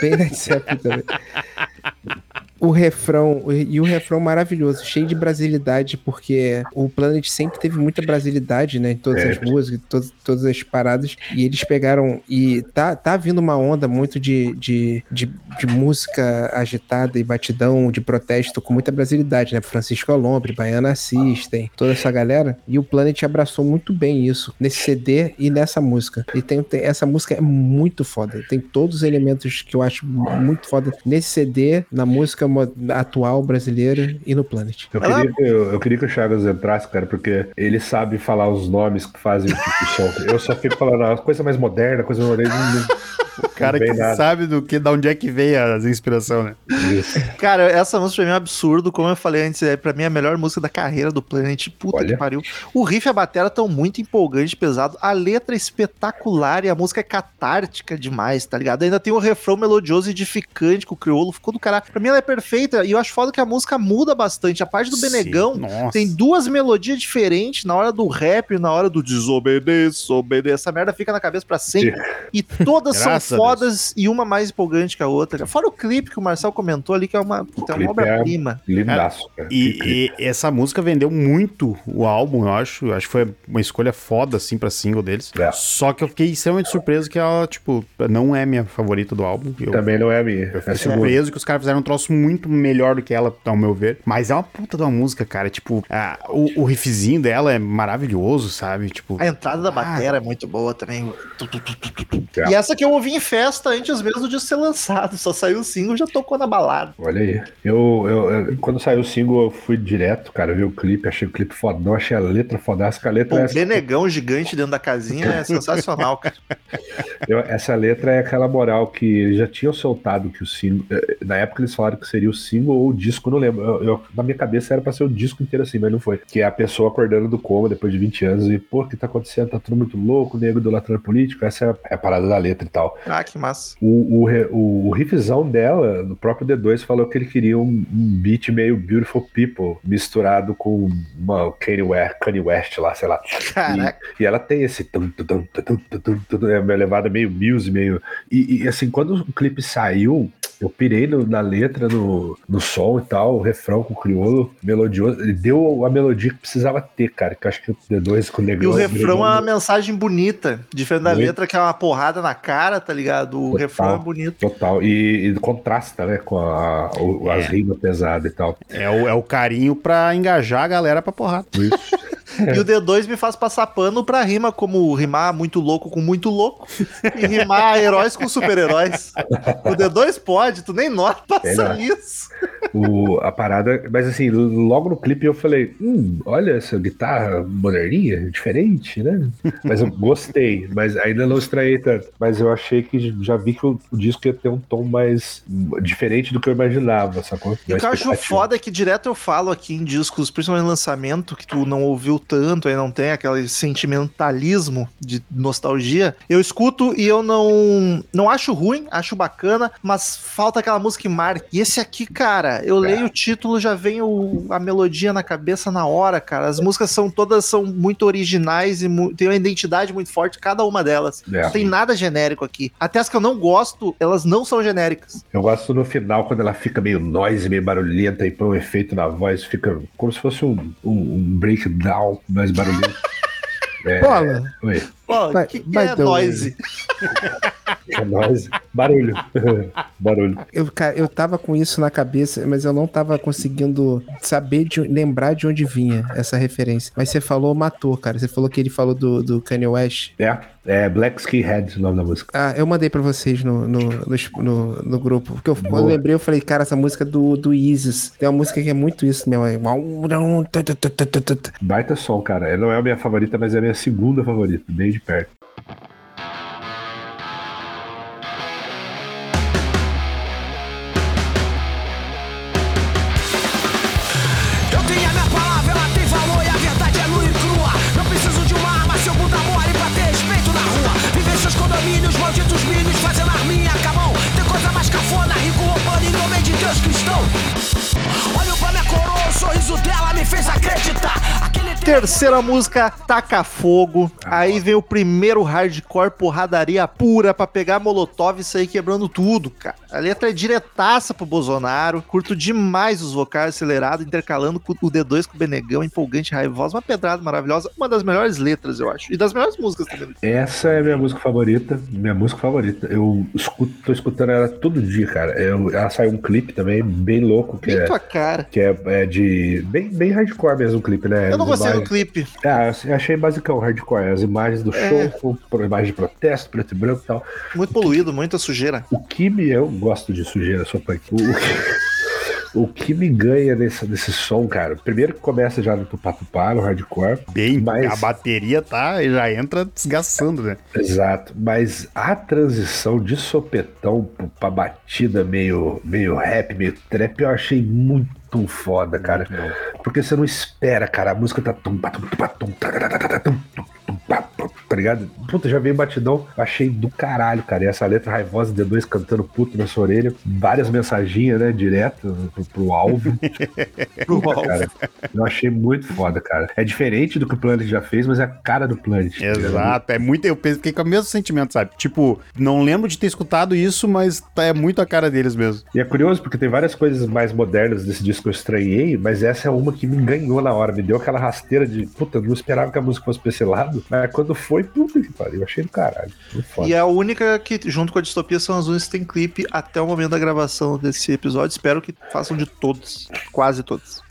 bem Led Zeppelin também. O refrão, e o refrão maravilhoso, cheio de brasilidade, porque o Planet sempre teve muita brasilidade, né, em todas É. as músicas, todas, todas as paradas, e eles pegaram, e tá, tá vindo uma onda muito de, de, de, de música agitada e batidão, de protesto com muita brasilidade, né, Francisco Alombre, Baiana System, toda essa galera, e o Planet abraçou muito bem isso, nesse CD e nessa música, e tem, tem- essa música é muito foda, tem todos os elementos que eu acho muito foda nesse CD, na música atual brasileira e no Planet. Eu queria, que, eu, eu queria que o Chagas entrasse, cara, porque ele sabe falar os nomes que fazem o tipo de som. Eu só fico falando, ah, coisa mais moderna, coisa moderna. O cara que nada. sabe do que, da onde é que veio as inspirações, né? Isso. Cara, essa música pra mim é um absurdo. Como eu falei antes, é pra mim a melhor música da carreira do Planet. Puta Olha. que pariu. O riff e a bateria estão muito empolgante, pesado. A letra é espetacular e a música é catártica demais, tá ligado? Ainda tem o refrão melodioso e edificante com o crioulo. Ficou do caralho. Pra mim ela é perfeita e eu acho foda que a música muda bastante. A parte do Sim, Benegão Nossa. tem duas melodias diferentes na hora do rap e na hora do desobedeça, obedeça. Essa merda fica na cabeça pra sempre. E todas são Graças a fodas e uma mais empolgante que a outra. Fora o clipe que o Marcel comentou ali, que é uma, é uma é- obra-prima. Lindaço, cara. E, e essa música vendeu muito o álbum, eu acho. Eu acho que foi uma escolha foda, assim, pra single deles. É. Só que eu fiquei extremamente surpreso que ela, tipo, não é minha favorita do álbum. Eu, Também não é a minha. eu É fiquei segunda. surpreso que os caras fizeram um troço muito melhor do que ela, ao meu ver. Mas é uma puta de uma música, cara. Tipo, a- o, o riffzinho dela é maravilhoso, sabe? Tipo, A entrada da bateria é muito boa também. É. E essa que eu ouvi em festa antes mesmo de ser lançado. Só saiu o single já tocou na balada. Olha aí. Eu, eu, eu- quando saiu o single, eu fui direto, cara, vi o clipe, achei o clipe fodão, achei a letra fodástica. A Pô, letra, é o essa, Benegão gigante dentro da casinha é sensacional, cara. eu- essa letra é aquela moral que eles já tinham soltado que o single. eh, Na época eles falaram que seria o single ou o disco, não lembro. Eu- eu- na minha cabeça era pra ser o disco inteiro assim, mas não foi. Que é a pessoa acordando do coma depois de 20 anos e, pô, o que tá acontecendo? Tá tudo muito louco, o nego idolatrando político. Essa é é a parada da letra e tal. Ah, que massa. O, o, o, o riffzão dela, no próprio D2, falou que ele queria um, um beat meio Beautiful People, misturado com uma Kanye West, Kanye West lá, sei lá. Caraca. E, e ela tem esse tum, tum, tum, tum, tum, tum, tum, é uma levada meio Muse, meio. E, e, assim, quando o clipe saiu, eu pirei no- na letra, no, no som e tal, o refrão com o crioulo, melodioso. Ele deu a melodia que precisava ter, cara. Que eu acho que o D2 com o E Negrão. o refrão é uma mensagem bonita. Diferente da Muito. letra, que é uma porrada na cara, tá ligado? O Total. refrão é bonito. Total. E, e contrasta, né, com a, o- as rimas pesadas e tal. é o, é o carinho pra engajar a galera pra porrada. Isso. E o D2 me faz passar pano pra rima, como rimar muito louco com muito louco e rimar heróis com super-heróis. O D2 pode, tu nem nota, passa Melhor. nisso. o, a parada. Mas assim, logo no clipe eu falei: hum, olha essa guitarra moderninha, diferente, né? Mas eu gostei, mas ainda não estranhei tanto. Mas eu achei que já vi que o, o disco ia ter um tom mais diferente do que eu imaginava, sacou? E o que eu acho foda é que direto eu falo aqui em discos, principalmente no lançamento, que tu não ouviu tanto, aí não tem aquele sentimentalismo de nostalgia. Eu escuto e eu não não acho ruim, acho bacana, mas falta aquela música que marca. E esse aqui, cara, eu leio o título, já vem o- a melodia na cabeça na hora, cara. As músicas são todas são muito originais e mu- tem uma identidade muito forte, cada uma delas. É. Não tem nada genérico aqui. Até as que eu não gosto, elas não são genéricas. Eu gosto no final, quando ela fica meio noise, meio barulhenta e põe um efeito na voz, fica como se fosse um, um, um breakdown mais barulhento. É, Bola, Oi, Pô, o que, que é noise? é noise. Barulho. Barulho. eu, cara, eu tava com isso na cabeça, mas eu não tava conseguindo saber, de, lembrar de onde vinha essa referência. Mas você falou, matou, cara. Você falou que ele falou do, do Kanye West. É, é Black Skinhead o nome da música. Ah, eu mandei pra vocês no, no, no, no- no grupo. Porque eu, quando eu lembrei, eu falei, cara, essa música é do, do Isis. Tem uma música que é muito isso mesmo. é- Baita som, cara. Ela não é a minha favorita, mas é a minha segunda favorita, bem Eu tenho a minha palavra, ela tem valor e a verdade é nua e crua. Não preciso de uma arma, seu bunda mole pra ter respeito na rua. Viver seus condomínios, malditos milhos, fazendo arminha com a mão. Tem coisa mais cafona, rico roubando em nome de Deus cristão. Olho pra minha coroa, o sorriso dela me fez acreditar. Terceira música, Taca Fogo. Aí vem o primeiro hardcore porradaria pura pra pegar Molotov e sair quebrando tudo, cara. A letra é diretaça pro Bolsonaro. Curto demais os vocais acelerados, intercalando o D2 com o Benegão, empolgante, raivosa. Uma pedrada maravilhosa. Uma das melhores letras, eu acho. E das melhores músicas também. Essa é a minha música favorita, minha música favorita. Eu escuto, tô escutando ela todo dia, cara. Eu- ela saiu um clipe também, bem louco, que Bem é, tua cara. que é, é de. Bem, bem hardcore mesmo o clipe, né? Eu não gostei do imagens- clipe. Ah, eu achei basicão hardcore. As imagens do É. show, imagem de protesto, preto e branco e tal. Muito poluído, muita sujeira. O que me. Eu gosto de sujeira, sou punk. O, o que- o que me ganha nesse, nesse som, cara? Primeiro que começa já no tupá-tupá, no hardcore. Bem, Mas- a bateria tá, já entra desgastando, né? Exato, mas a transição de sopetão pra batida meio, meio rap, meio trap, eu achei muito foda, cara. Porque você não espera, cara. A música tá tum, pá, tum, tum, pá, tá, tá, tá, tá, tá, pá, tá ligado? Puta, já veio batidão, achei do caralho, cara. E essa letra raivosa, D2 cantando puto na sua orelha, várias mensaginhas, né, direto pro, pro alvo. Pro alvo. cara. Eu achei muito foda, cara. É diferente do que o Planet já fez, mas é a cara do Planet. tá? Exato, é muito. Eu fiquei com o mesmo sentimento, sabe? Tipo, não lembro de ter escutado isso, mas tá- é muito a cara deles mesmo. E é curioso porque tem várias coisas mais modernas desse disco que eu estranhei, mas essa é uma que me ganhou na hora, me deu aquela rasteira de puta, não esperava que a música fosse pra esse lado, mas quando foi, puta que pariu, eu achei do caralho. Muito foda. E é a única que, junto com a distopia, são as únicas que tem clipe até o momento da gravação desse episódio. Espero que façam de todos. Quase todos.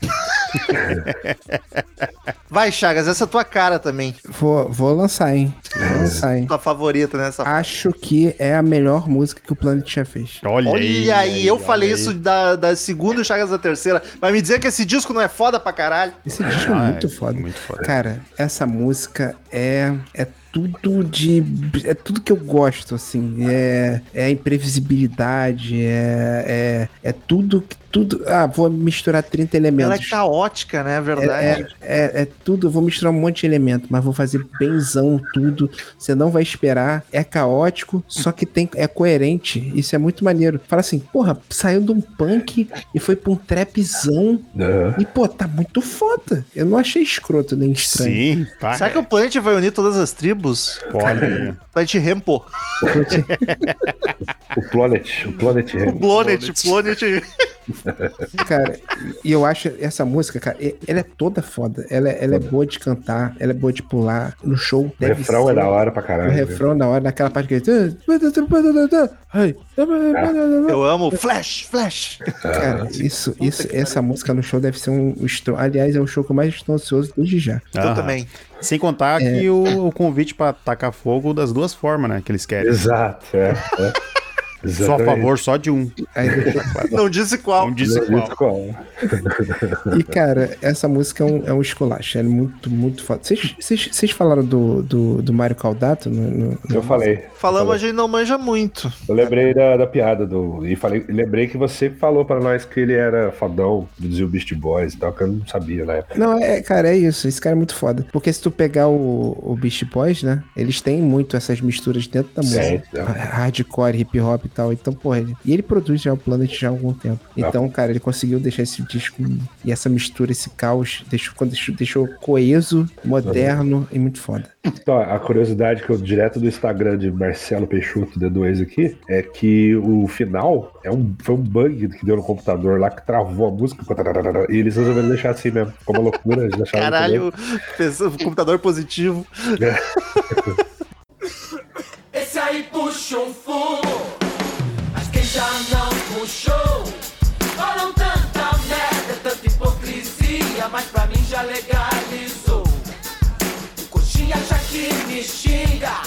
Vai, Chagas, essa é a tua cara também. Vou, vou lançar, hein? Vou lançar, hein? Tua favorita nessa. Acho que é a melhor música que o Planet já fez. Olha, Olha aí, eu olha falei aí. isso da, da segunda e Chagas da terceira. Vai me dizer que esse disco não é foda pra caralho? Esse disco é Ah, muito é foda. muito foda. Cara, essa música é, é tudo de. É tudo que eu gosto, assim. É, é a imprevisibilidade, é, é, é tudo que. Tudo, ah, vou misturar 30 Ela é elementos. caótica, né? É É, verdade. é, é, é tudo, eu vou misturar um monte de elemento, mas vou fazer benzão tudo. Você não vai esperar. É caótico, só que tem, é coerente. Isso é muito maneiro. Fala assim, porra, saiu de um punk e foi pra um trapzão. Aham. E, pô, tá muito foda. Eu não achei escroto nem estranho. Sim, tá. Será que o Planet vai unir todas as tribos? Olha, Planet Rempo. O Planet, o Planet O Ramp. Planet, Planet. Cara, e eu acho essa música, cara, ela é toda foda. Ela, é- ela é boa de cantar, ela é boa de pular. No show O deve refrão ser- é da hora pra O caralho. né? refrão na hora, naquela parte que ele. Ai. Eu amo Flash, Flash. Cara, isso, isso, essa música no show deve ser um estro... Aliás, é o show que eu mais estou ansioso desde já. Eu Aham. também. Sem contar É. que o, o convite pra tacar fogo das duas formas, né? Que eles querem. Exato, é. é. Só a Exatamente. favor, só de um. Não disse qual. Não disse qual. Isso qual? E, cara, essa música é um, é um esculacho. É muito, muito foda. Vocês- falaram do, do, do Mário Caldato? No, no- Eu falei. Falamos, a gente não manja muito. Eu lembrei da, da piada do. E falei, lembrei que você falou pra nós que ele era fodão, produziu Beast Boys e tal, que eu não sabia na época. Não, é, cara, é isso. Esse cara é muito foda. Porque se tu pegar o, o Beast Boys, né? Eles têm muito essas misturas dentro da música. É. Hardcore, hip hop. E tal. Então, porra, ele, e ele produz já o Planet já há algum tempo. Então, cara, ele conseguiu deixar esse disco e essa mistura, esse caos, deixou, deixou, deixou coeso, moderno e muito foda. Então, a curiosidade que eu direto do Instagram de Marcelo Peixoto D2 aqui é que o final é um, foi um bug que deu no computador lá que travou a música e eles resolveram deixar assim mesmo. Ficou uma loucura. Eles deixaram Caralho, pensando, computador positivo. Esse aí puxa um fumo, já legalizou. O coxinha já que me xinga,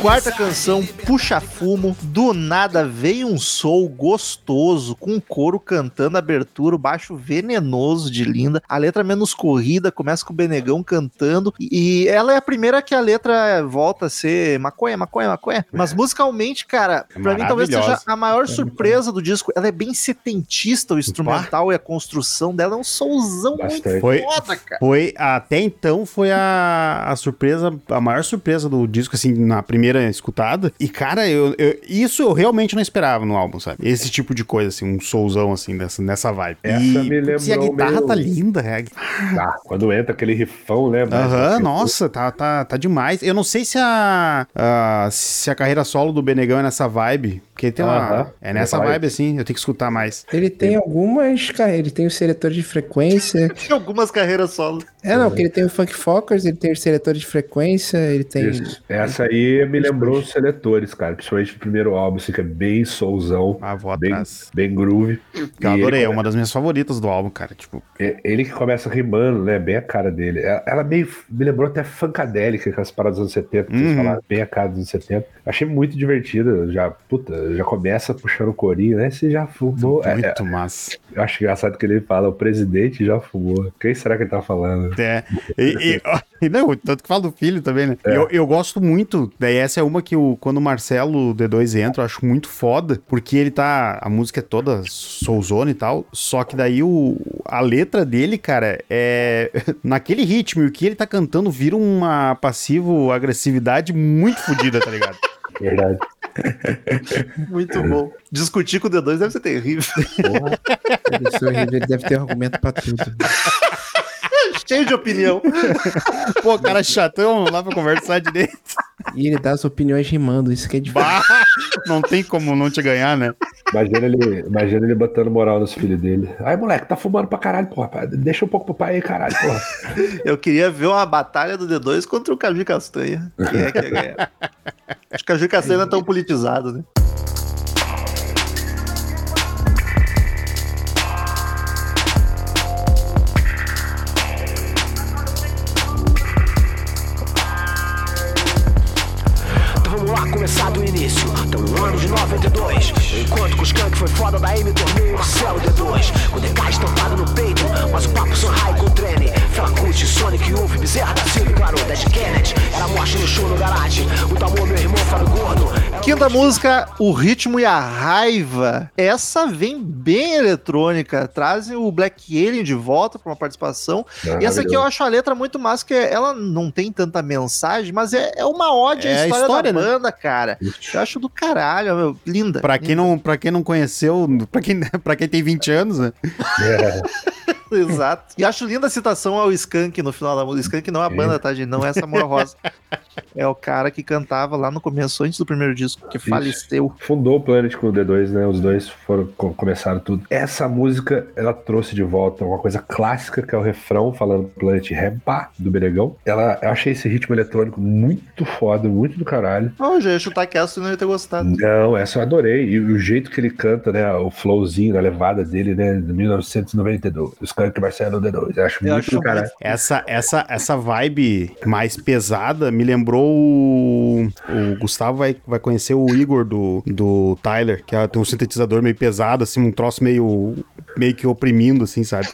Quarta canção, Puxa Fumo. Do nada veio um soul gostoso, com coro cantando abertura, o baixo venenoso de Linda. A letra menos corrida, começa com o Benegão cantando. E ela é a primeira que a letra volta a ser maconha, maconha, maconha. Mas musicalmente, cara, É pra mim talvez seja a maior surpresa do disco. Ela é bem setentista, o instrumental e a construção dela é um soulzão Bastante. muito Foi- foda, cara. Foi, até então, foi a, a surpresa, a maior surpresa do disco, assim, na primeira escutada. E, cara, eu, eu- isso eu realmente não esperava no álbum, sabe? Esse tipo de coisa, assim, um soulzão, assim, dessa, nessa vibe. Essa e, me putz, e a lembrou guitarra meio- tá linda, é. Tá, quando entra aquele rifão, né? Aham, assim, nossa, tá, tá, tá demais. Eu não sei se a, a- se a carreira solo do Benegão é nessa vibe, porque tem uma... É nessa vai. vibe, assim, eu tenho que escutar mais. Ele tem algumas carreiras, ele tem os seletores de frequência. Tem algumas carreiras solo. É, não, que ele tem o Funk Focus, ele tem os seletores de frequência, ele tem. Isso. Essa aí me lembrou os seletores, cara. Principalmente o primeiro álbum, assim, que é bem soulzão, Ah, vou bem, atrás. bem groove. Eu adorei, é uma das minhas favoritas do álbum, cara. Tipo, É Ele que começa rimando, né? Bem a cara dele. Ela, meio me lembrou até funkadélica, com as paradas dos anos 70, que vocês Uhum. falaram, bem a cara dos anos 70. Achei muito divertida. Já, puta, já começa puxando o corinho, né? Você já fumou. É, é, muito massa. eu acho engraçado que ele fala, o presidente já fumou. Quem será que ele tá falando? É. E, e- e não, tanto que fala do filho também, né? É. Eu, eu gosto muito. Daí essa é uma que o, quando o Marcelo D2 entra, eu acho muito foda, porque ele tá. A música é toda soulzona e tal. Só que daí o, a letra dele, cara, é. Naquele ritmo, e o que ele tá cantando vira uma passivo-agressividade muito fodida, tá ligado? Verdade. Muito bom. Discutir com o D2 deve ser terrível. Horrível, ele deve ter argumento pra tudo. Cheio de opinião. Pô, cara chatão, não dá pra conversar direito. E ele dá as opiniões rimando, isso que é difícil. Bah, não tem como não te ganhar, né? Imagina ele, imagina ele botando moral nos filhos dele. Ai, moleque, tá fumando pra caralho, porra. Deixa um pouco pro pai aí, caralho, porra. Eu queria ver uma batalha do D2 contra o Caju Castanha. Quem é que ia ganhar? Acho que o Caju Castanha não é tão politizado, né? 92, enquanto que o Skank foi foda, daí me tornei Marcelo D2. Com DK estampado no peito, mas o papo Sanhai com treme. Felacut, Sonic, Bezerra da Silva, claro, Dead Kennedy. Era morte no show no garage. O Tamor, meu irmão, Fábio Gordo. Quinta música, o ritmo e a raiva. Essa vem bem eletrônica. Trazem o Black Alien de volta para uma participação. E essa aqui eu acho a letra muito massa, que ela não tem tanta mensagem, mas é, é uma ode à É a história, história, da né? banda, cara. Eu acho do caralho, meu. Linda. Pra quem não, pra quem não conheceu, pra quem, pra quem tem 20 anos, né? É, Exato. E acho linda a citação ao Skank no final da música. Skank não é a banda, tá, gente? Não é essa Rosa. É o cara que cantava lá no começo, antes do primeiro disco, que faleceu. fundou o Planet com o D2, né? Os dois foram co- começaram tudo. Essa música, ela trouxe de volta uma coisa clássica, que é o refrão falando Planet Reba do Benegão. Ela, eu achei esse ritmo eletrônico muito foda, muito do caralho. Oh, eu já ia chutar que essa não ia ter gostado. Não, essa eu adorei. E o jeito que ele canta, né? O flowzinho, a levada dele, né? De 1992. Os Skank Marcelo D2. Eu acho Eu muito acho do caralho. Essa, essa, essa vibe mais pesada me lembrou o, o Gustavo vai, vai conhecer o Igor do, do Tyler, que é- tem um sintetizador meio pesado, assim, um troço meio, meio que oprimindo, assim, sabe?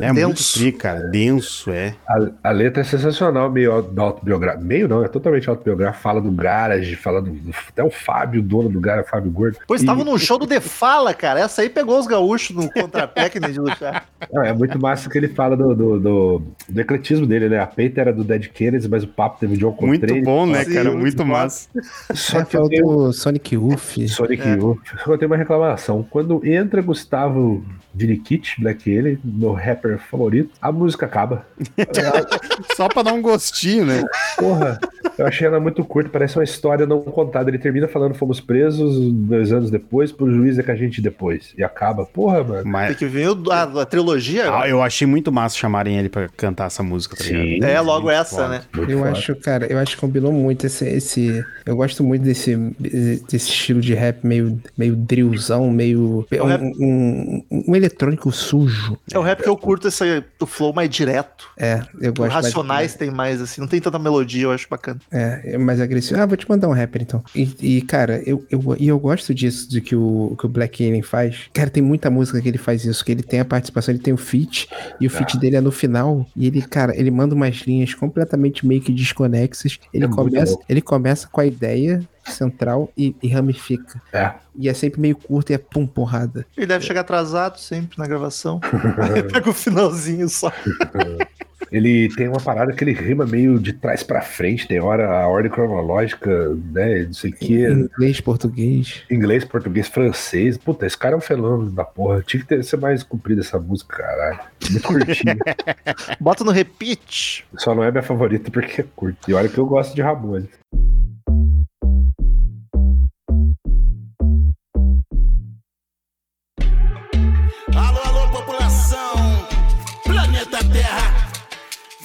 É muito Denso. tri, cara. Denso, é. A, a letra é sensacional, meio au- autobiográfica. Meio não, é totalmente autobiográfica. Fala do garage, fala do. Até o Fábio, o dono do garage, Fábio Gordo. Pô, E- estavam num show do The Fala, cara. Essa aí pegou os gaúchos no contrapé que nem de luxar. Não, é muito massa que ele fala do, do, do, do ecletismo dele, né? A peita era do Dead Kennedys, mas o papo teve John Muito bom, né, Sim, cara? muito Muito massa. Só Só que eu tenho... o Sonic Youth. Sonic É. Youth. Só tem uma reclamação. Quando entra Gustavo Viniquit, Black Alien, meu rapper favorito, a música acaba. Só pra dar um gostinho, né? Porra, eu achei ela muito curta, parece uma história não contada. Ele termina falando fomos presos dois anos depois, pro juiz é que a gente depois. E acaba. Porra, mano. Tem Mas que ver a, a trilogia. ah, eu achei muito massa chamarem ele pra cantar essa música, tá ligado? é, logo muito essa, foda. né? Muito Eu foda. acho, cara, eu acho que combinou muito esse, esse. Eu gosto muito desse, desse estilo de rap meio, meio drillzão, meio. o rap- Um, um, um eletrônico sujo. É o rap que eu curto, esse, o flow mais direto. É, eu Os gosto mais- Racionais tem mais, assim, não tem tanta melodia, eu acho bacana. É, é mais agressivo. Ah, vou te mandar um rapper então. E, e, cara, eu, eu, e eu gosto disso, de que o, que o Black Alien faz. Cara, tem muita música que ele faz isso, que ele tem a participação, ele tem o feat, e o feat dele é no final. E ele, cara, ele manda umas linhas completamente meio que desconexas. Ele, É começa, ele começa com a ideia central e, e ramifica. É. E é sempre meio curto e é pum, porrada. Ele deve chegar atrasado sempre na gravação. Aí pega o finalzinho só. Ele tem uma parada que ele rima meio de trás pra frente, tem hora a ordem cronológica, né? Não sei o que. Inglês, português. Inglês, português, francês. Puta, esse cara é um fenômeno da porra. Tinha que ter, ser mais comprida essa música, caralho. Muito curtinha. Bota no repeat. Só não é minha favorita porque é curta. E olha que eu gosto de Ramones.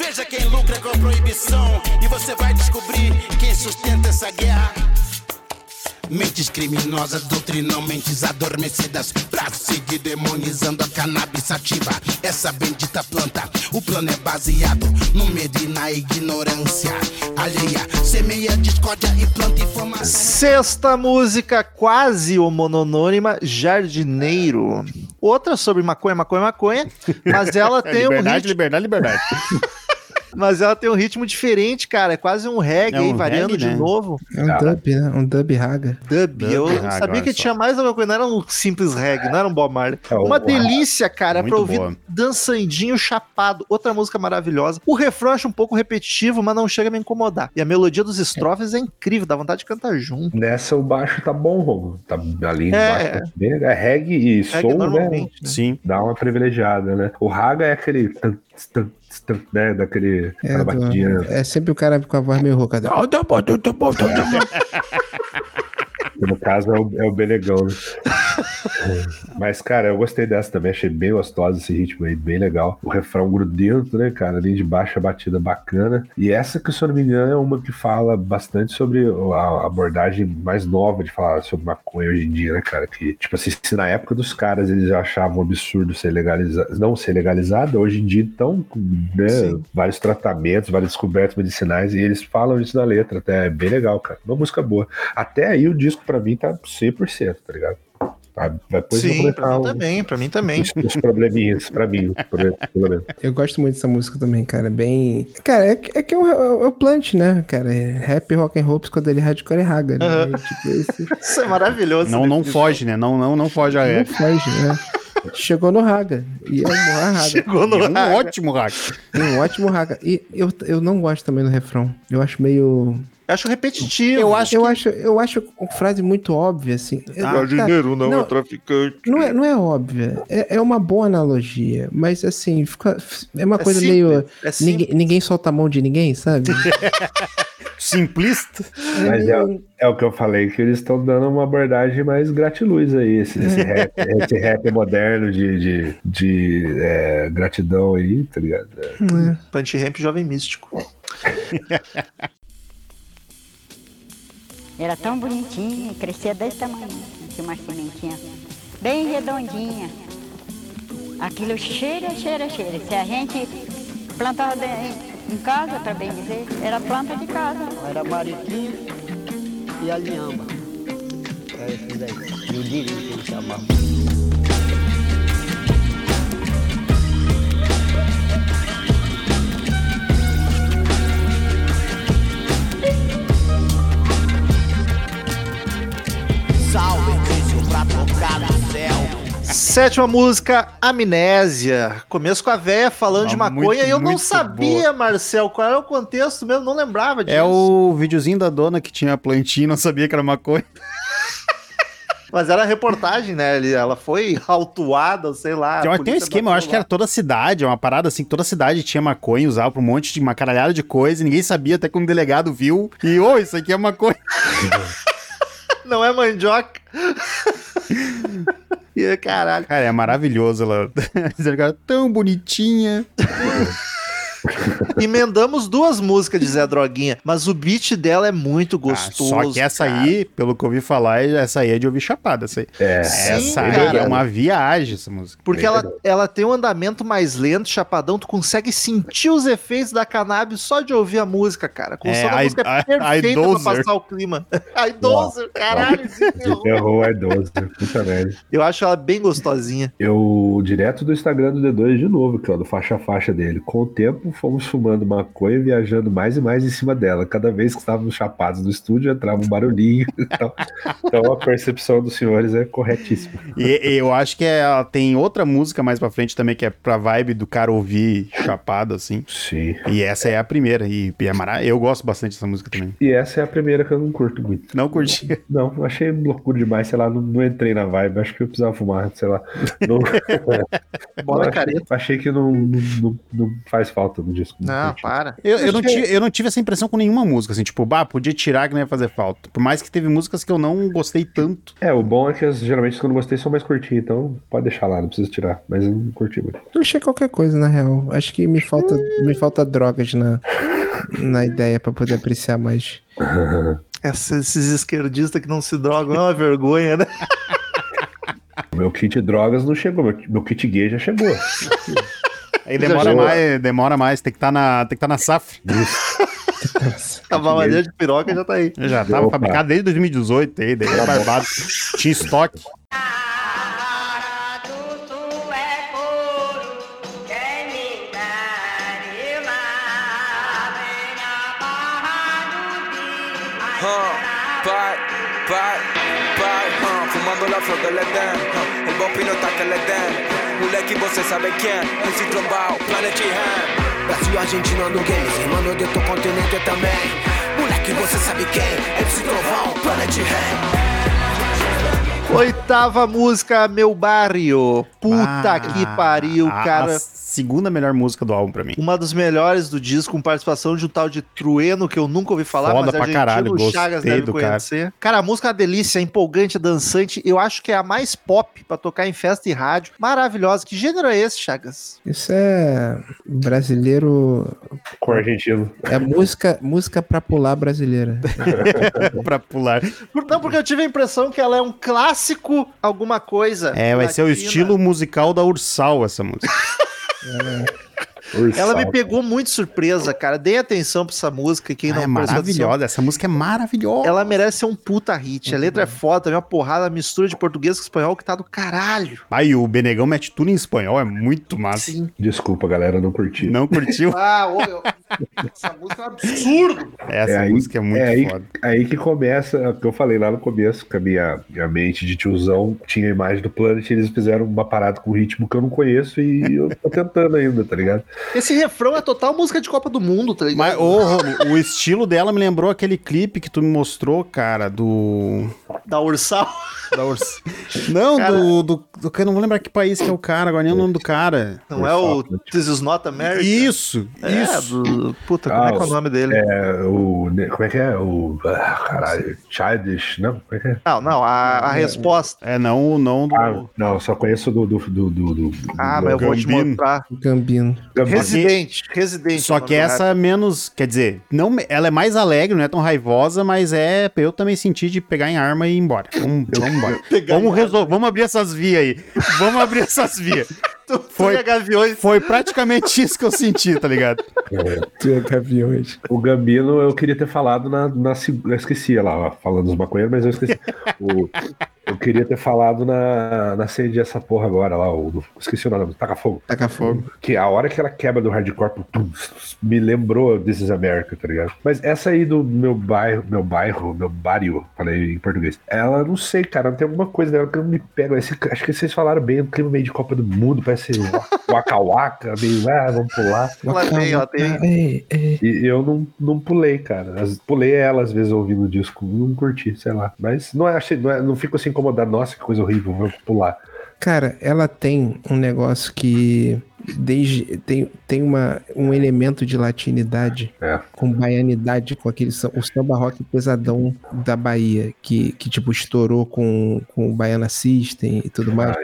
Veja quem lucra com a proibição e você vai descobrir quem sustenta essa guerra. Mentes criminosas doutrinam mentes adormecidas pra seguir demonizando a cannabis sativa. Essa bendita planta, o plano é baseado no medo e na ignorância alheia. Semeia discórdia e planta informação. Sexta música, quase homononônima, Jardineiro. Outra sobre maconha, maconha, maconha. Mas ela É, tem um liberdade, ritmo, liberdade, liberdade. mas ela tem um ritmo diferente, cara. É quase um reggae É um aí, variando reggae, de né? novo. É um Cara. dub, né? Um dub raga. Dub. Dub, eu ah, sabia que só. tinha mais alguma coisa, não era um simples reggae, não era um Bob Marley. É, Uma delícia, cara, Muito pra ouvir boa. dançandinho chapado. Outra música maravilhosa. O refrão acho um pouco repetitivo, mas não chega a me incomodar. E a melodia dos estrofes é incrível, dá vontade de cantar junto. Nessa o baixo tá bom, Romulo. Tá ali É, legal. É reggae e Reggae soul, né? né? Sim. Dá uma privilegiada, né? O Raga é aquele. tan, tan, tan, né? Daquele. É, batidinha. é sempre o cara com a voz meio rouca. que no caso é o, é o Benegão, né? Mas, cara, eu gostei dessa também. Achei bem gostosa esse ritmo aí, bem legal. O refrão grudento, né, cara? Ali de baixo a batida bacana. E essa que, se eu não me engano, é uma que fala bastante sobre a abordagem mais nova de falar sobre maconha hoje em dia, né, cara? Que, tipo assim, se na época dos caras eles achavam absurdo ser legalizado, não ser legalizado, hoje em dia, então, né, Sim. vários tratamentos, várias descobertas medicinais, e eles falam isso na letra, até é bem legal, cara. Uma música boa. Até aí o disco pra mim tá 100%, tá ligado? Depois Sim, pra mim um- também, pra mim também. os, os probleminhas pra mim, pelo pelo menos. Eu gosto muito dessa música também, cara. Bem. Cara, é, que- é que é o, é o Plant, né, cara? É rap, rock and roll, quando ele é hardcore é raga, né? É, tipo, esse. Isso é maravilhoso. Não, não foge, né? Não, não, não foge a Não é. foge, né? Chegou no raga. E é um raga. Chegou no É um raga. ótimo. E um ótimo raga. E eu, eu não gosto também do refrão. Eu acho meio. Eu acho repetitivo. Eu acho eu que- acho, eu acho uma frase muito óbvia, assim. Ah, Cara, não, não, é traficante. Não é, não é óbvia. É, é uma boa analogia. Mas assim, fica, é uma É coisa simples, meio. é ninguém, ninguém solta a mão de ninguém, sabe? Simplista. Mas é, é o que eu falei, que eles estão dando uma abordagem mais gratiluz aí, esse, esse rap, esse rap moderno de, de, de, é, gratidão aí, tá ligado? É. Punch Ramp Jovem Místico. Era tão bonitinha, crescia desse tamanho, tinha uma sementinha bem redondinha. Aquilo cheira, cheira, cheira. Se a gente plantava Em casa, para bem dizer, era planta de casa. Era mariquinha e a linhamba. É esse daí. E o dirinho que eles chamavam. Salve, Cristo, pra tocar no céu. Sétima música, Amnésia. Começo com a véia falando Ah, de maconha muito, e eu não sabia, Marcel, qual era o contexto mesmo, não lembrava disso. É o videozinho da dona que tinha a plantinha e não sabia que era maconha. Mas era reportagem, né? Ela foi autuada, sei lá. Tem, tem um esquema, eu acho que era toda a cidade, é uma parada assim, que toda a cidade tinha maconha, usava pra um monte de uma caralhada de coisa, e ninguém sabia, até que um delegado viu, e, ô, isso aqui é maconha. Não é mandioca. e caralho. Cara, é maravilhoso ela. Tão bonitinha. Emendamos duas músicas de Zé Droguinha, mas o beat dela é muito Ah, gostoso. só que essa cara. aí, pelo que eu ouvi falar, essa aí é de ouvir chapada, essa aí. É, Sim, essa aí cara. é uma viagem, essa música. Porque ela, ela tem um andamento mais lento, chapadão, tu consegue sentir os efeitos da cannabis só de ouvir a música, cara. Com É, da I- música é I- perfeita Idoser. pra passar o clima. A Idoser, caralho. terror é 12, puta merda. Eu acho ela bem gostosinha. Eu, direto do Instagram do D2 de novo, ó, do faixa a faixa dele. Com o tempo, fomos fumando maconha e viajando mais e mais em cima dela. Cada vez que estávamos chapados no estúdio, entrava um barulhinho. Então, então a percepção dos senhores é corretíssima. E, eu acho que é- ela tem outra música mais pra frente também, que é pra vibe do cara ouvir chapado, assim. Sim. E essa é a primeira. E, é mara... eu gosto bastante dessa música também. E essa é a primeira que eu não curto muito. Não curti. Não, achei loucura demais, sei lá, não, não entrei na vibe, acho que eu precisava fumar, sei lá. Não, Bola achei, careta. achei que não, não- não faz falta no disco. Não, curti. para. Eu, eu, não tive, eu não tive essa impressão com nenhuma música, assim, tipo, bah, podia tirar que não ia fazer falta. Por mais que teve músicas que eu não gostei tanto. É, o bom é que as, geralmente as que eu não gostei são mais curtinhas, então pode deixar lá, não precisa tirar. Mas eu não curti muito. Eu achei qualquer coisa, na real. Acho que me falta, me falta drogas na, na ideia pra poder apreciar mais. Essa- esses esquerdistas que não se drogam é uma vergonha, né? Meu kit drogas não chegou, meu, meu kit gay já chegou. Aí demora mais, demora mais, tem que estar na, tem que tá na SAF. A mamadeira de piroca já tá aí. Já tava Opa. fabricado desde 2018 aí, daí é barbado. Tinha estoque. fumando la bom pilota que le den. Moleque, você sabe quem? MC Trombal, Planet Ham. Brasil, Argentina no games, irmão de outro continente também. Moleque, você sabe quem? MC Trovão, Planet Ramp. Oitava música, Meu Barrio. Puta Ah, que pariu, a- cara. A segunda melhor música do álbum pra mim. Uma das melhores do disco, com participação de um tal de Trueno, que eu nunca ouvi falar, Foda mas pra argentino, caralho, o Chagas gostei deve do cara. conhecer. Cara. a música é uma delícia, é empolgante, é dançante. Eu acho que é a mais pop pra tocar em festa e rádio. Maravilhosa. Que gênero é esse, Chagas? Isso é brasileiro. Com argentino. É música, música pra pular brasileira. pra pular. Não, porque eu tive a impressão que ela é um clássico alguma coisa. É, vai ser o latina. estilo musical da Ursal, essa música. Ela me pegou muito surpresa, cara. Dei atenção pra essa música. Quem Ah, não é maravilhosa, essa música é maravilhosa. Ela merece ser um puta hit. A letra é foda, também uma porrada, mistura de português com espanhol que tá do caralho. Aí o Benegão mete tudo em espanhol, é muito massa. Sim. Desculpa, galera, não curti. Não curtiu? Ah, ô, eu- essa música é um absurdo. Essa É aí- música é muito é aí, foda. aí que começa, é o que eu falei lá no começo, que a minha, minha mente de tiozão tinha a imagem do Planet, eles fizeram uma parada com ritmo que eu não conheço e eu tô tentando ainda, tá ligado? Esse refrão é total música de Copa do Mundo, tá ligado? Mas, ô, Romulo, o estilo dela me lembrou aquele clipe que tu me mostrou, cara, do. Da Ursal. Da Urs... Não, Cara- do, do. Eu não vou lembrar que país que é o cara, agora nem o nome do cara. Não é o This Is Not America? Isso, É, isso. do... Puta, como é que é o nome dele? É, o. Como é que é? O. Ah, caralho. Childish. Não, como é que é? Não, não, a, a resposta. É, não, o não do. Ah, não, só conheço do. do, do, do, do- Ah, do- mas eu vou te Gambino. mostrar. Gambino. Residente, Residente. Só que essa é menos, quer dizer, não, ela é mais alegre, não é tão raivosa, mas é eu também sentir de pegar em arma e ir embora. Vamos, vamos embora. Vamos resolver, vamos abrir essas vias aí. Vamos abrir essas vias. Tu, Foi- tu e a Gaviões. Foi praticamente isso que eu senti, tá ligado? Tu é gaviões. O Gambino eu queria ter falado na. na eu esqueci lá, falando dos maconheiros, mas eu esqueci. O- eu queria ter falado na, na cena dessa porra agora lá, o, esqueci o nome, Taca Fogo. Taca fogo. Que a hora que ela quebra do hardcore, pum, me lembrou This is America, tá ligado? Mas essa aí do meu bairro, meu bairro, meu bairro, falei em português, ela não sei, cara, tem alguma coisa dela que não me pega. Esse- acho que vocês falaram bem, um clima meio de Copa do Mundo, parece waka waka, meio, ah, vamos pular. Ela tem, ela tem. Ei, ei. E eu não, não pulei, cara. As- Pulei ela às vezes ouvindo o disco, não curti, sei lá. Mas não, é, achei, não, é, não fico assim incomodado, nossa, que coisa horrível, vou pular. Cara, ela tem um negócio que desde tem, tem uma, um elemento de latinidade É. com baianidade, com aquele o samba rock pesadão da Bahia, que, que tipo estourou com, com o Baiana System e tudo mais.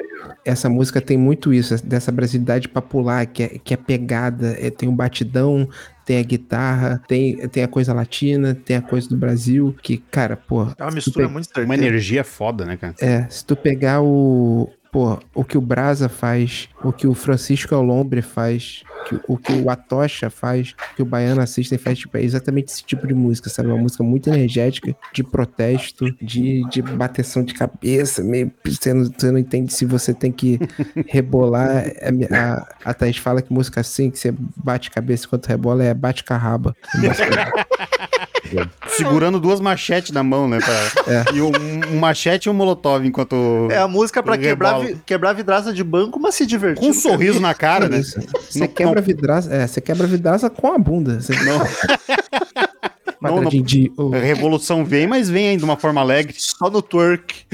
Essa música tem muito isso, dessa brasilidade popular, que é, que é pegada, é, tem um batidão, tem a guitarra, tem, tem a coisa latina, tem a coisa do Brasil, que, cara, pô. É uma mistura pe- muito Uma certeira. energia foda, né, cara? é, se tu pegar o. Pô, o que o Brasa faz, o que o Francisco Alombre faz, que- o que o Atocha faz, o que o Baiana System faz, tipo, é exatamente esse tipo de música, sabe? Uma música muito energética, de protesto, de, de bateção de cabeça, meio. Você não, você não entende se você tem que rebolar. A, a, a Thaís fala que música assim, que você bate cabeça enquanto rebola, é bate carraba. Segurando duas machetes na mão, né? pra- E um, um machete e um molotov enquanto. É a música pra quebrar, vi- quebrar vidraça de banco, mas se divertir. Com um sorriso na cara, né? Você Não- quebra vidraça, é, você quebra vidraça com a bunda. Você Não, não, não. Quadradinho de- o- A revolução vem, mas vem ainda de uma forma alegre. Só no twerk.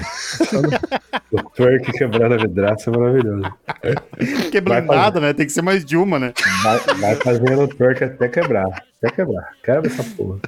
O twerk quebrando a vidraça é maravilhoso. Que é Vai blindada, né? Tem que ser mais de uma, né? Vai, vai fazendo o twerk até quebrar. Até quebrar. Quebra essa porra.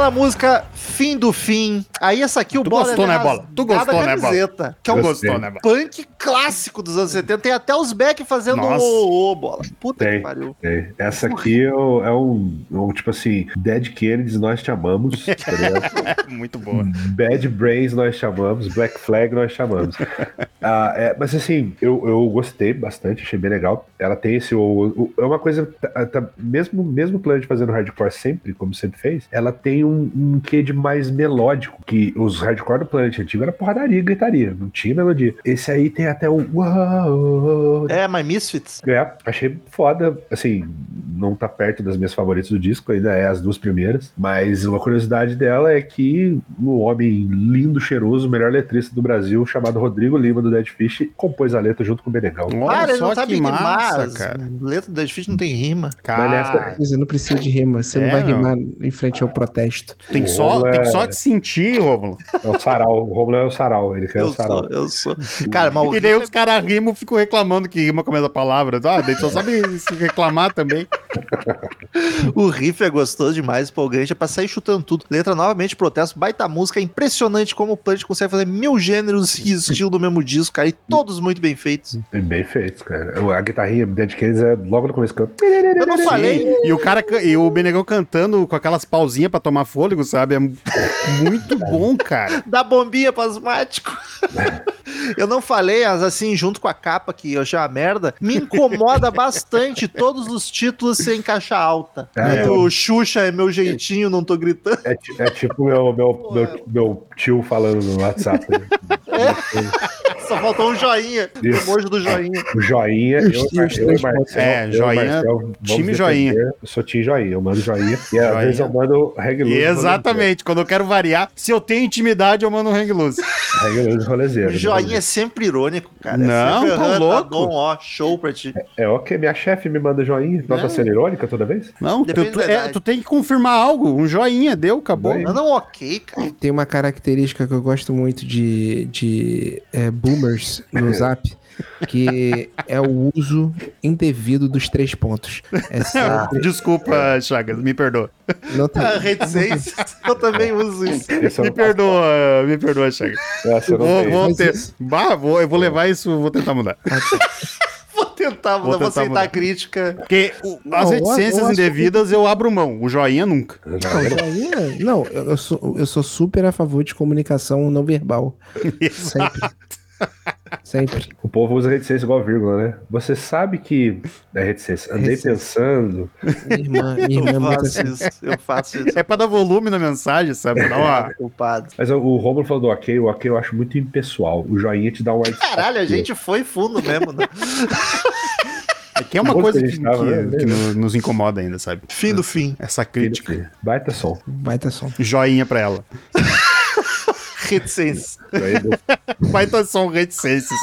Nona música, Fim do Fim. Aí essa aqui o Tu Bola gostou, é né, Bola? Tu gostou, né, Bola? Que é um gostou, né, Bola? punk clássico dos anos 70. Tem até os Beck fazendo o, o Bola. Puta que Tem. pariu. É, Essa aqui é, o- é um, um, tipo assim, Dead Kennedys nós te amamos. tá? Muito boa. Bad Brains nós chamamos, Black Flag nós chamamos. Ah, é, mas assim, eu, eu gostei bastante, achei bem legal. Ela tem esse. O, o- é uma coisa. tá- tá- mesmo, mesmo o Planet fazendo hardcore sempre, como sempre fez, ela tem um, um quê de mais melódico. Que os hardcore do Planet antigo era porradaria e gritaria, não tinha melodia. Esse aí tem até o. É, My Misfits. é, achei foda. Assim, não tá perto das minhas favoritas do disco, ainda é as duas primeiras. Mas uma curiosidade dela é que um homem lindo, cheiroso, o melhor letrista do Brasil, chamado Rodrigo Lima, do Dead Fish, compôs a letra junto com o Benegão. Olha Cara, ele só não sabe que rimar. massa, as cara. Letra do Dead Fish não tem rima. Cara, Você não precisa de rima, você não É, vai não. rimar em frente ao protesto. tem só, tem que só te sentir, Rômulo. É o Sarau, o Romulo é o Sarau, ele quer Eu o Sarau. sou, eu sou. Cara, mas E daí os caras rimam, ficam reclamando que rima com a mesma palavra. Ah, daí só sabe se reclamar também. O riff é gostoso demais, empolgante, é pra sair chutando tudo. Letra novamente protesto, baita música, é impressionante como o Plant consegue fazer mil gêneros e estilo do mesmo disco, cara, e todos muito bem feitos. Bem feito, cara. A guitarrinha Dead Kennedys é logo no começo. Eu não falei, E o cara ca- e o Benegão cantando com aquelas pausinhas pra tomar fôlego, sabe? É muito bom, cara. da bombinha pro asmático. Eu não falei, mas assim, junto com a capa, que eu achei uma merda, me incomoda bastante todos os títulos sem caixa alta. É, o Xuxa é meu jeitinho, não tô gritando. É, é tipo meu, meu, meu, meu tio falando no WhatsApp. né? Só faltou um joinha. O Isso. emoji do joinha. O joinha, eu, eu, eu, e Marcel, É, eu joinha, Marcel time defender. joinha. Eu sou time joinha, eu mando joinha. E às Joinha. vezes eu mando Reg Luz. Exatamente. Quando eu quero variar, se eu tenho intimidade, eu mando um hang loose. Reg Luz rolezeiro. O joinha é sempre irônico, cara. Não, é tá "Ah, louco." bom, ó, show pra ti. É ok, minha chefe me manda joinha. Não tá sendo irônica toda vez? Não, tu, Depende tu- da é, tu tem que confirmar algo. Um joinha, deu, acabou. Não, não, ok, cara. Tem uma característica que eu gosto muito de, de de é, boomers no zap, que é o uso indevido dos três pontos. É sempre, Desculpa, Chagas, me perdoa. não tem- Ah, reticência. Eu também uso isso. Eu Me não perdoa, me perdoa, Chagas. Essa eu não Vou, vou ter- isso- Bah, vou- eu vou levar isso, vou tentar mudar. Vou tentar, Vou vou, tentar aceitar mudar. a crítica. Porque o- as eu- reticências eu acho que- indevidas eu abro mão, o joinha nunca. Não, joinha- não, eu eu sou, eu sou super a favor de comunicação não verbal. Sempre. Sempre. O povo usa reticência igual vírgula, né? Você sabe que é reticência. Andei Reticência. pensando. Minha irmã, minha irmã é Eu muito faço assim. isso. Eu faço isso. É pra dar volume na mensagem, sabe? Dá uma... Culpado. Mas o- Romulo falou do ok, o ok eu acho muito impessoal. O joinha te dá um ar Caralho, a gente foi fundo mesmo, né? É que é uma Bom coisa que que, tava, que- né? que no- nos incomoda ainda, sabe? Fim do fim. Essa crítica. Baita som. Baita som. Joinha pra ela. Reticência. Joinha do- Baita som reticências.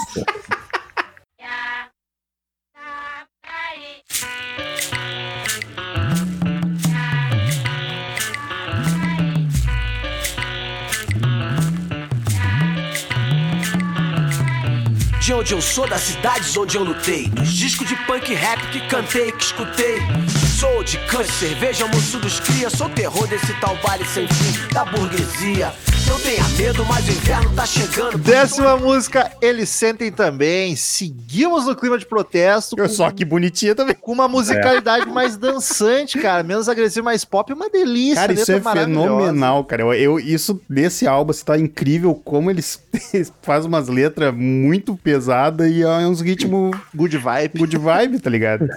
De onde eu sou, das cidades onde eu lutei. Dos discos de punk rap que cantei, que escutei. Sou de cante, cerveja, moço dos cria. Sou terror desse tal vale sem fim da burguesia. Não tenha medo, mas o inverno tá chegando. Décima música, eles sentem também. Seguimos no clima de protesto. Com, Só que bonitinha também. com uma musicalidade mais dançante, cara. Menos agressiva, mais pop. Uma delícia. Cara, isso é fenomenal, cara. Eu, eu- isso desse álbum assim, tá incrível como eles fazem umas letras muito pesadas e é uns ritmos Good vibe. good vibe, tá ligado?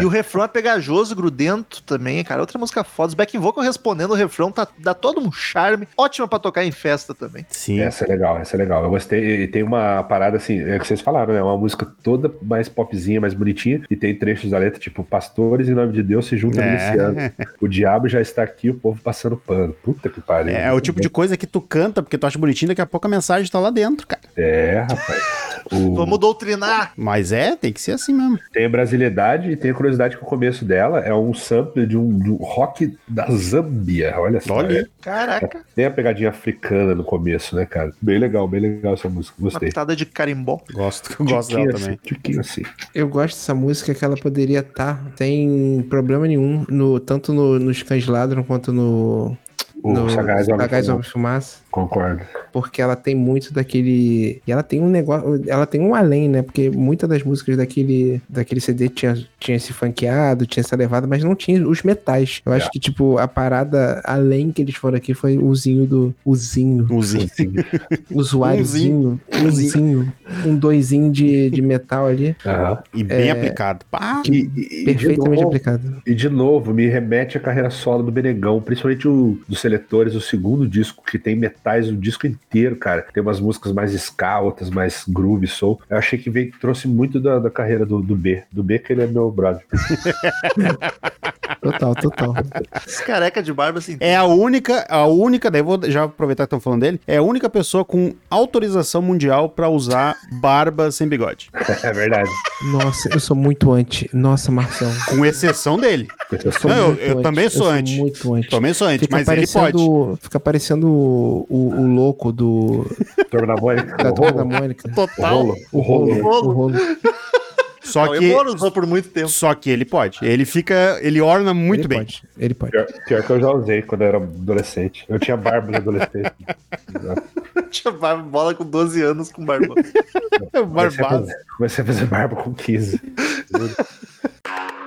E o refrão é pegajoso, grudento também, cara. Outra música foda. Os backing vocal respondendo o refrão tá, dá todo um charme. Ótima pra tocar em festa também. Sim. Essa é legal, essa é legal. Eu gostei. E tem uma parada assim, é o que vocês falaram, né? Uma música toda mais popzinha, mais bonitinha. E tem trechos da letra, tipo, pastores em nome de Deus se juntam É. milicianos. O diabo já está aqui, o povo passando pano. Puta que pariu. É, é o tipo de coisa que tu canta porque tu acha bonitinho, daqui a pouco a mensagem tá lá dentro, cara. É, rapaz. O- Vamos doutrinar. Mas é, tem que ser assim mesmo. Tem a brasilidade e tem a curiosidade que o começo dela é um sample de um, de um rock da Zâmbia. Olha só. Olha. é. Caraca. Tem a pegadinha africana no começo, né, cara? Bem legal, bem legal essa música. Uma Gostei. pitada de carimbó. Gosto, eu gosto dela assim, também. tiquinho assim. Eu gosto dessa música que ela poderia estar sem problema nenhum, no, tanto no, nos Cães Ladram quanto no. O no Sagaz Homem Fumaça. Concordo. Porque ela tem muito daquele. E ela tem um negócio. Ela tem um além, né? Porque muitas das músicas daquele, daquele CD tinha, tinha esse funkeado, tinha essa levada, mas não tinha os metais. Eu acho É. que, tipo, a parada além que eles foram aqui foi o zinho do. O zinho. Umzinho. Usuáriozinho. Um zinho. Um doisinho de, de metal ali. Aham. E bem É. aplicado. Pá, E, e- de Perfeitamente novo, aplicado. e de novo, me remete à carreira solo do Benegão, principalmente o dos seletores, o segundo disco, que tem metais o disco inteiro, cara. Tem umas músicas mais ska, outras mais groove, soul. Eu achei que veio, trouxe muito da, da carreira do, do B. Do B, que ele é meu brother. Total, total. Esse careca de barba assim. É a única, a única, daí vou já aproveitar que estão falando dele, é a única pessoa com autorização mundial pra usar barba sem bigode. É verdade. Nossa, eu sou muito anti. Nossa, Marcelo. Com exceção dele. Eu sou Não, eu- muito eu anti. também sou eu anti. muito anti. Também sou anti, Fica mas ele pode. fica parecendo o, o, o louco do Turma da Mônica. da o Turma da rolo. Mônica. O Total. rolo. O rolo. O rolo. Só Não, que, Moro usou por muito tempo. só que ele pode. Ele fica, ele orna muito ele bem. Pode, ele pode. Pior, pior que eu já usei quando eu era adolescente. Eu tinha barba de adolescente. Tinha barba, bola com 12 anos com barba. Comecei a, Barbado. fazer, comecei a fazer barba com 15.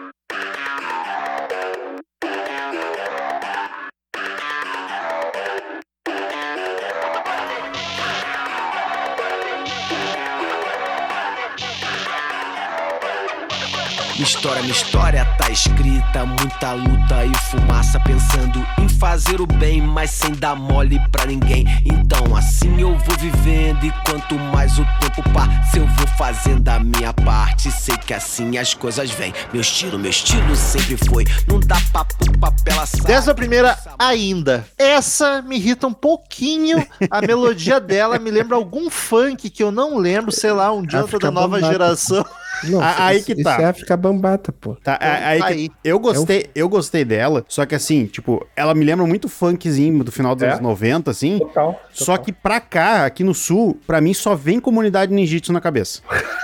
história, minha história tá escrita, muita luta e fumaça pensando em fazer o bem, mas sem dar mole pra ninguém. Então assim eu vou vivendo e quanto mais o tempo passa, eu vou fazendo a minha parte. Sei que assim as coisas vêm. Meu estilo, meu estilo sempre foi, não dá papo papel assado. Décima primeira, ainda. Essa me irrita um pouquinho. A melodia dela me lembra algum funk que eu não lembro, sei lá, um Jonathan África da nova Bambata. geração. Não, A- aí isso- que Isso tá. é África Bambata, pô. Tá, a- aí tá que- aí. eu gostei, eu gostei dela, só que assim, tipo, ela me lembra muito funkzinho do final dos É? anos 90, assim. Total. Só que pra cá, aqui no sul, pra mim só vem comunidade ninjitsu na cabeça.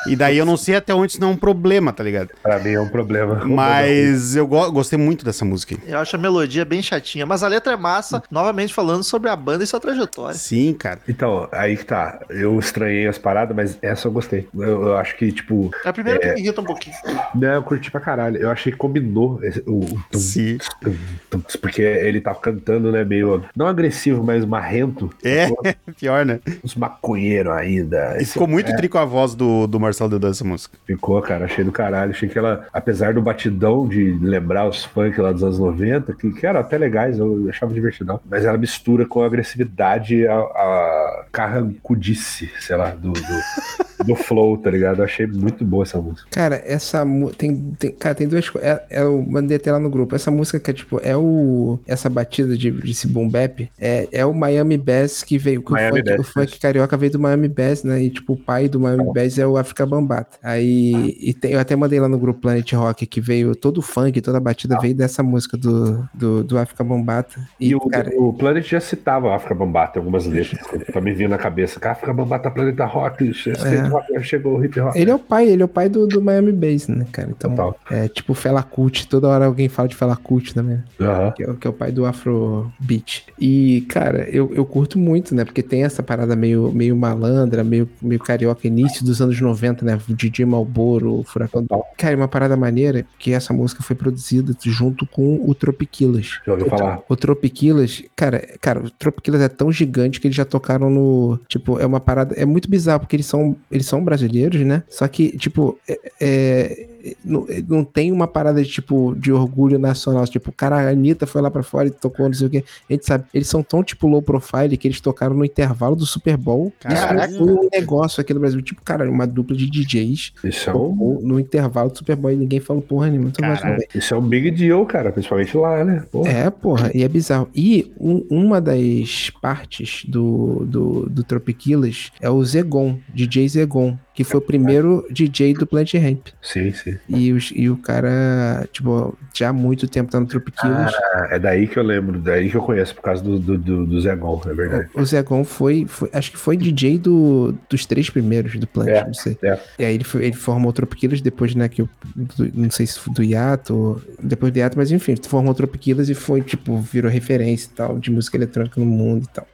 E daí eu não sei até onde isso não é um problema, tá ligado? Pra mim é um problema. Mas eu go- gostei muito dessa música. aí. Eu acho a melodia bem chatinha, mas a letra é massa, novamente falando sobre a banda e sua trajetória. Sim, cara. Então, aí que tá. Eu estranhei as paradas, mas essa eu gostei. Eu, eu acho que, tipo. É primeira que me irrita um pouquinho. Né, eu curti pra caralho. Eu achei que combinou esse- o, o tum, Sim. tum, tum, porque ele tava cantando, né, meio. Não agressivo, mas marrento. É, sacou? pior, né? Uns maconheiros ainda. E Esse- ficou muito é, tri com a voz do, do Marcelo Dedan essa música. Ficou, cara, achei do caralho. Achei que ela, apesar do batidão de lembrar os funk lá dos anos 90, que, que eram até legais, eu achava divertidão, mas ela mistura com a agressividade, a, a carrancudice, sei lá, do, do, do flow, tá ligado? Eu achei muito boa essa música. Cara, essa tem, tem cara, tem duas coisas. É, é, eu mandei até lá no grupo. Essa música que é tipo, é o essa batida de, esse boom bap, é, é o Miami Bass que veio, que o Miami funk, o Bass, funk carioca veio do Miami Bass, né? E tipo, o pai do Miami Bass é o África Bambata. Aí e tem, eu até mandei lá no grupo Planet Rock que veio todo o funk, toda a batida veio dessa música do do, do África Bambata. E, E, o, cara, o Planet já citava a África Bambata em algumas letras, pra me vir na cabeça. África Bambata Planeta Rock, State Rock, chegou o hip hop. Ele é o pai, ele é o pai do, do Miami Bass, né, cara? Então, Total. é tipo Fela Kuti, toda hora alguém fala de Fela Kuti também. Aham. Que é, o- que é o pai do Afrobeat. E, cara, eu, eu curto muito, né? Porque tem essa parada meio, meio malandra, meio, meio carioca, início dos anos 90, né? O DJ Malboro, o Furacão do... Cara, uma parada maneira, que essa música foi produzida junto com o Tropiquilas. Já ouviu falar? O Tropiquilas, cara, cara, o Tropiquilas é tão gigante que eles já tocaram no. Tipo, é uma parada. É muito bizarro, porque eles são, eles são brasileiros, né? Só que, tipo, é, é, não, não tem uma parada de, tipo, de orgulho nacional. Tipo, cara, a Anitta foi lá pra fora e tocou, não sei o quê. A gente sabe, eles são tão, tipo, low profile que eles tocaram no intervalo do Super Bowl. Caraca. Isso foi um negócio aqui no Brasil. Tipo, cara, uma dupla de DJs Isso é tocou no intervalo do Super Bowl e ninguém falou porra nenhuma. Então, isso é um big deal, cara, principalmente lá, né? Porra. é, porra, e é bizarro. E um- uma das partes do, do, do Tropiquilas é o Zegon, DJ Zegon, que foi o primeiro DJ do Plant Ramp. Sim, sim. E, os, e o cara, tipo, já há muito tempo tá no Tropiquilas. Ah, é daí que eu lembro, daí que eu conheço, por causa do, do, do, do Zé Gon, é verdade. O Zegon foi, foi- acho que foi DJ do, dos três primeiros do Plant, É, não sei. é. E aí ele, foi- ele formou o Tropiquilas depois, né, que eu, do- não sei se foi do Yato, depois do Yato, mas enfim, formou o Tropiquilas e foi, tipo, virou referência e tal, de música eletrônica no mundo e tal.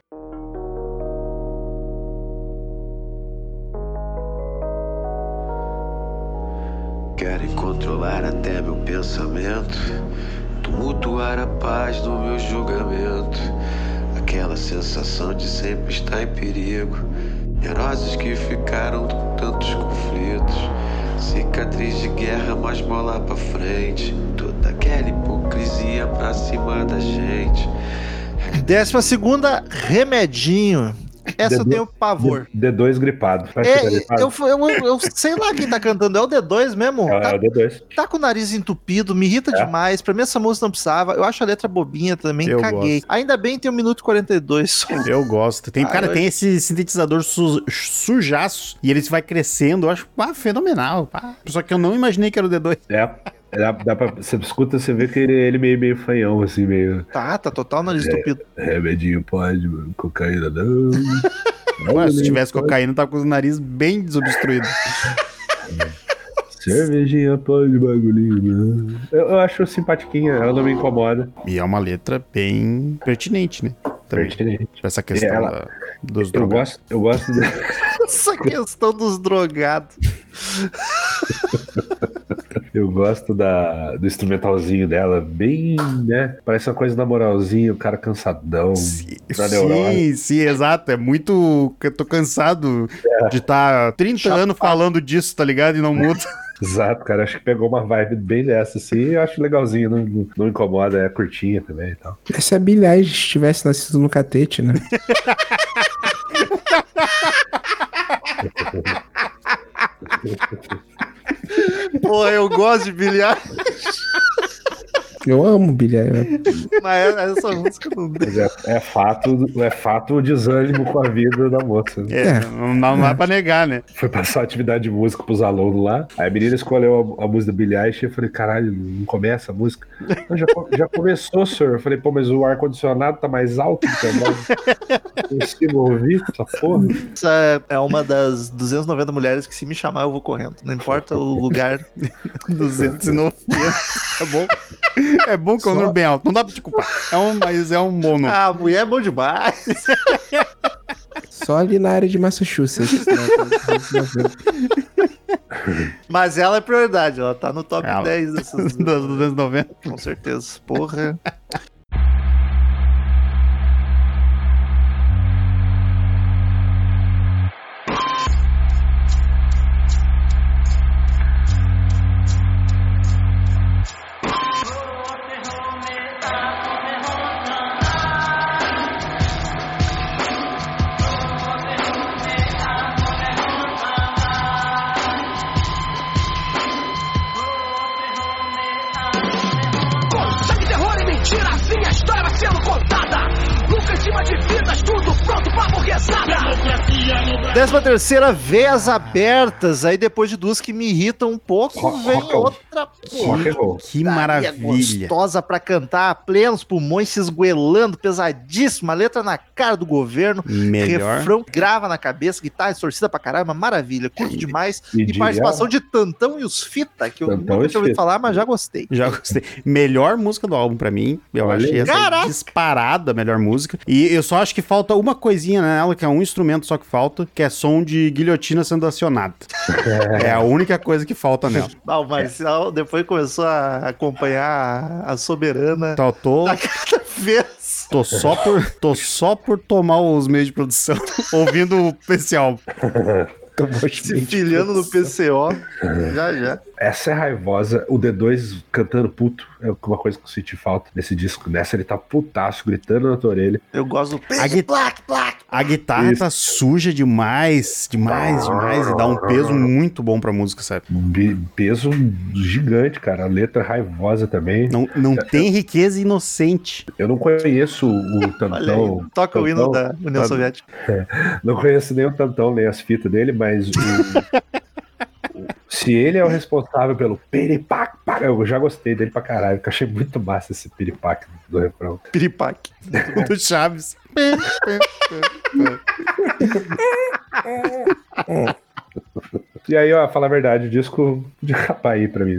Até meu pensamento, tumultuar a paz no meu julgamento. Aquela sensação de sempre estar em perigo, neuroses que ficaram com tantos conflitos. Cicatriz de guerra, mas bola pra frente. Toda aquela hipocrisia pra cima da gente. Décima segunda, Remedinho. Essa eu D2 tenho pavor. D2 gripado. Tá É, gripado? eu, eu, eu sei lá quem tá cantando, é o D2 mesmo? É, Tá, é o D2. tá com o nariz entupido, me irrita É. demais. Pra mim essa música não precisava. Eu acho a letra bobinha também, Eu caguei. gosto. Ainda bem tem 1 minuto e 42 só. Eu gosto. Tem, Ah, cara, eu- tem esse sintetizador su sujaço e ele vai crescendo. Eu acho pá, fenomenal. pá. Só que eu não imaginei que era o D2. É. Dá, dá pra, você escuta, você vê que ele, ele meio, meio fanhão, assim, meio. Tá, tá total nariz entupido. Remedinho pode, mano. Cocaína não. Se tivesse pode. cocaína, tava com o nariz bem desobstruído. Cervejinha pode, bagulhinho não. Eu, eu acho simpatiquinha, ela não me incomoda. E é uma letra bem pertinente, né? Também. Pertinente. Essa questão Ela- da- dos Eu drogados. gosto, eu gosto de... Essa questão dos drogados. Eu gosto da, do instrumentalzinho dela, bem, né? Parece uma coisa na moralzinha, o cara cansadão. na neurose. Sim, sim, exato. É muito. Eu tô cansado É. de estar 30 anos falando disso, tá ligado? E não muda. Exato, cara. Acho que pegou uma vibe bem dessa, assim. e Eu acho legalzinho, não, não, incomoda, é curtinha também e tal. Se a Billie Eilish tivesse nascido no catete, né? Pô, eu gosto de bilhar. Eu amo Billie Eilish. Mas essa música não Mas é, é fato, é fato o desânimo com a vida da moça. né? É, não, não dá pra negar, né? Foi passar atividade de música pros alunos lá. Aí a menina escolheu a, a música da Billie Eilish e eu falei, caralho, não começa a música? Não, já, já começou, senhor. Eu falei, pô, mas o ar-condicionado tá mais alto que eu consigo ouvir essa porra. Essa é uma das 290 mulheres que se me chamar eu vou correndo. Não importa o lugar. 290. É bom. É bom que é um número bem alto. Não dá pra te culpar. É um, mas é um bom número. Ah, a mulher é bom demais. Só ali na área de Massachusetts. né? Mas ela é prioridade, ela tá no top Ela. 10 dessas. Das 290. Com certeza. Porra. Décima terceira, veias abertas. Aí depois de duas que me irritam um pouco, Rock- vem rock- outra Rock. Que putaria maravilha. gostosa pra cantar, plenos pulmões se esgoelando, pesadíssima, letra na cara do governo, Melhor. refrão grava na cabeça, guitarra distorcida pra caralho, uma maravilha, curto demais. e E, diria- participação de Tantão e os Fita, que eu Tantão nunca tinha ouvido falar, mas já gostei. Já gostei. Melhor música do álbum pra mim. Eu Olha achei essa Caraca! disparada a melhor música. E eu só acho que falta uma coisinha nela, que é um instrumento só que falta, que é som de guilhotina sendo acionado. é a única coisa que falta nela. Ah, o Marcial depois começou a acompanhar a, Soberana eu tô, a cada vez. tô, só por, tô só por tomar os meios de produção, ouvindo esse álbum. Se filhando no PCO. já, já. Essa é raivosa. O D2 cantando puto é uma coisa que eu senti falta nesse disco. Nessa ele tá putaço, gritando na tua orelha. Eu gosto do A, gui- a guitarra Isso. tá suja demais, demais, demais, e dá um peso muito bom pra música, sabe? Bi- Peso gigante, cara. A letra raivosa também. Não, não tem riqueza inocente. Eu não conheço o Tantão. toca o hino da União tá- Soviética. Não conheço nem o Tantão, nem as fitas dele, mas o- o- se ele é o responsável pelo piripac, pá, eu já gostei dele pra caralho, que eu achei muito massa esse piripac do refrão. Piripaque. Do Chaves. E aí, ó, falar a verdade, o disco de capa aí pra mim.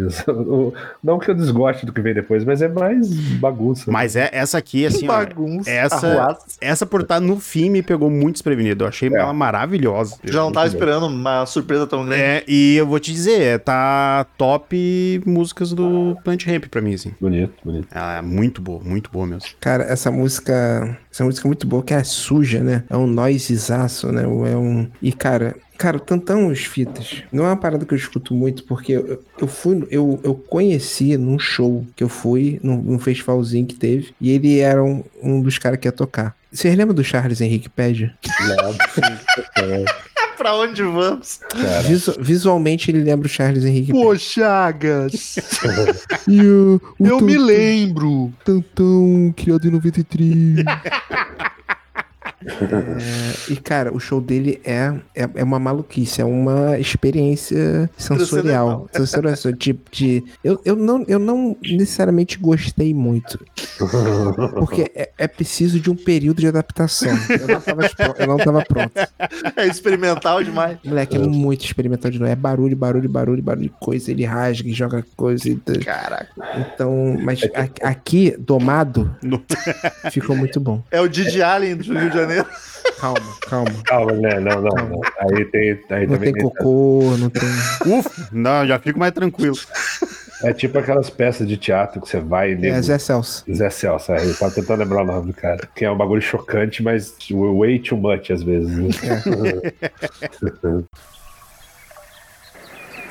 Não que eu desgoste do que vem depois, mas é mais bagunça. Mas é essa aqui, assim, ó, bagunça. essa, arruaça. essa por estar no fim me pegou muito desprevenido. Eu achei ela maravilhosa. Já não tava esperando uma surpresa tão grande. É, e eu vou te dizer, é, tá top músicas do Plant Ramp pra mim, assim. Bonito, bonito. Ela é muito boa, muito boa mesmo. Cara, essa música. Essa música é muito boa, que é suja, né? É um noisezaço, né? É um. E, cara. Cara, tantão os fitas. Não é uma parada que eu escuto muito, porque eu, eu fui. Eu, eu conheci num show que eu fui, num, num festivalzinho que teve, e ele era um, um dos caras que ia tocar. Vocês lembram do Charles Henrique Pede? Pra onde vamos? Visu- visualmente ele lembra o Charles Henrique. Pô, Chagas. E o, o eu me lembro. Tantão, criado em 93. É, e, cara, o show dele é, é, é uma maluquice, é uma experiência sensorial. sensorial de, de, eu, eu, não, eu não necessariamente gostei muito. Porque é, é preciso de um período de adaptação. Eu não tava, espro- eu não tava pronto. É experimental demais. Moleque, é muito experimental de novo. É barulho, barulho, barulho, barulho, coisa. Ele rasga e joga coisa. E... Caraca. Então, mas a- aqui, domado, ficou muito bom. É o Didi Allen do Rio de Janeiro. Calma, calma. Calma, né? Não, não, não. Aí tem. Aí Não tem cocô, não tem. Ufa, não, já fico mais tranquilo. É tipo aquelas peças de teatro que você vai e É, Zé Celso. Zé Celso, aí, tava tentando lembrar o nome do cara. Que é um bagulho chocante, mas way too much às vezes. né?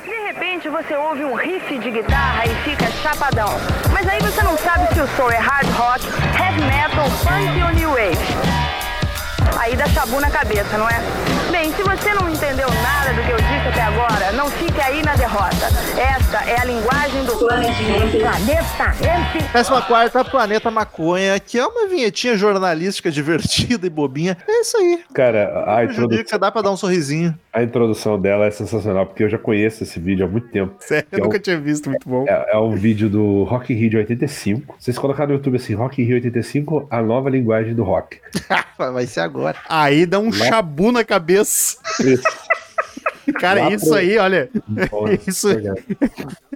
De repente você ouve um riff de guitarra e fica chapadão. Mas aí você não sabe se o som é hard rock, heavy metal, funk ou new wave. Aí dá chabu na cabeça, não é? Bem, se você não entendeu nada do que eu disse até agora, não fique aí na derrota. Esta é a linguagem do planeta. Décima quarta, Planeta Maconha, que é uma vinhetinha jornalística divertida e bobinha. É isso aí. Cara, a introdução, Prejudica, dá pra dar um sorrisinho. a introdução dela é sensacional, porque eu já conheço esse vídeo há muito tempo. Sério, Que eu é um- nunca tinha visto, muito bom. É, é um vídeo do Rock in Rio de 85. Vocês colocaram no YouTube assim, Rock in Rio 85, a nova linguagem do rock. Vai ser agora. Aí dá um chabu na cabeça. Cara, Lá isso pro- aí, olha. Porra, Isso obrigado.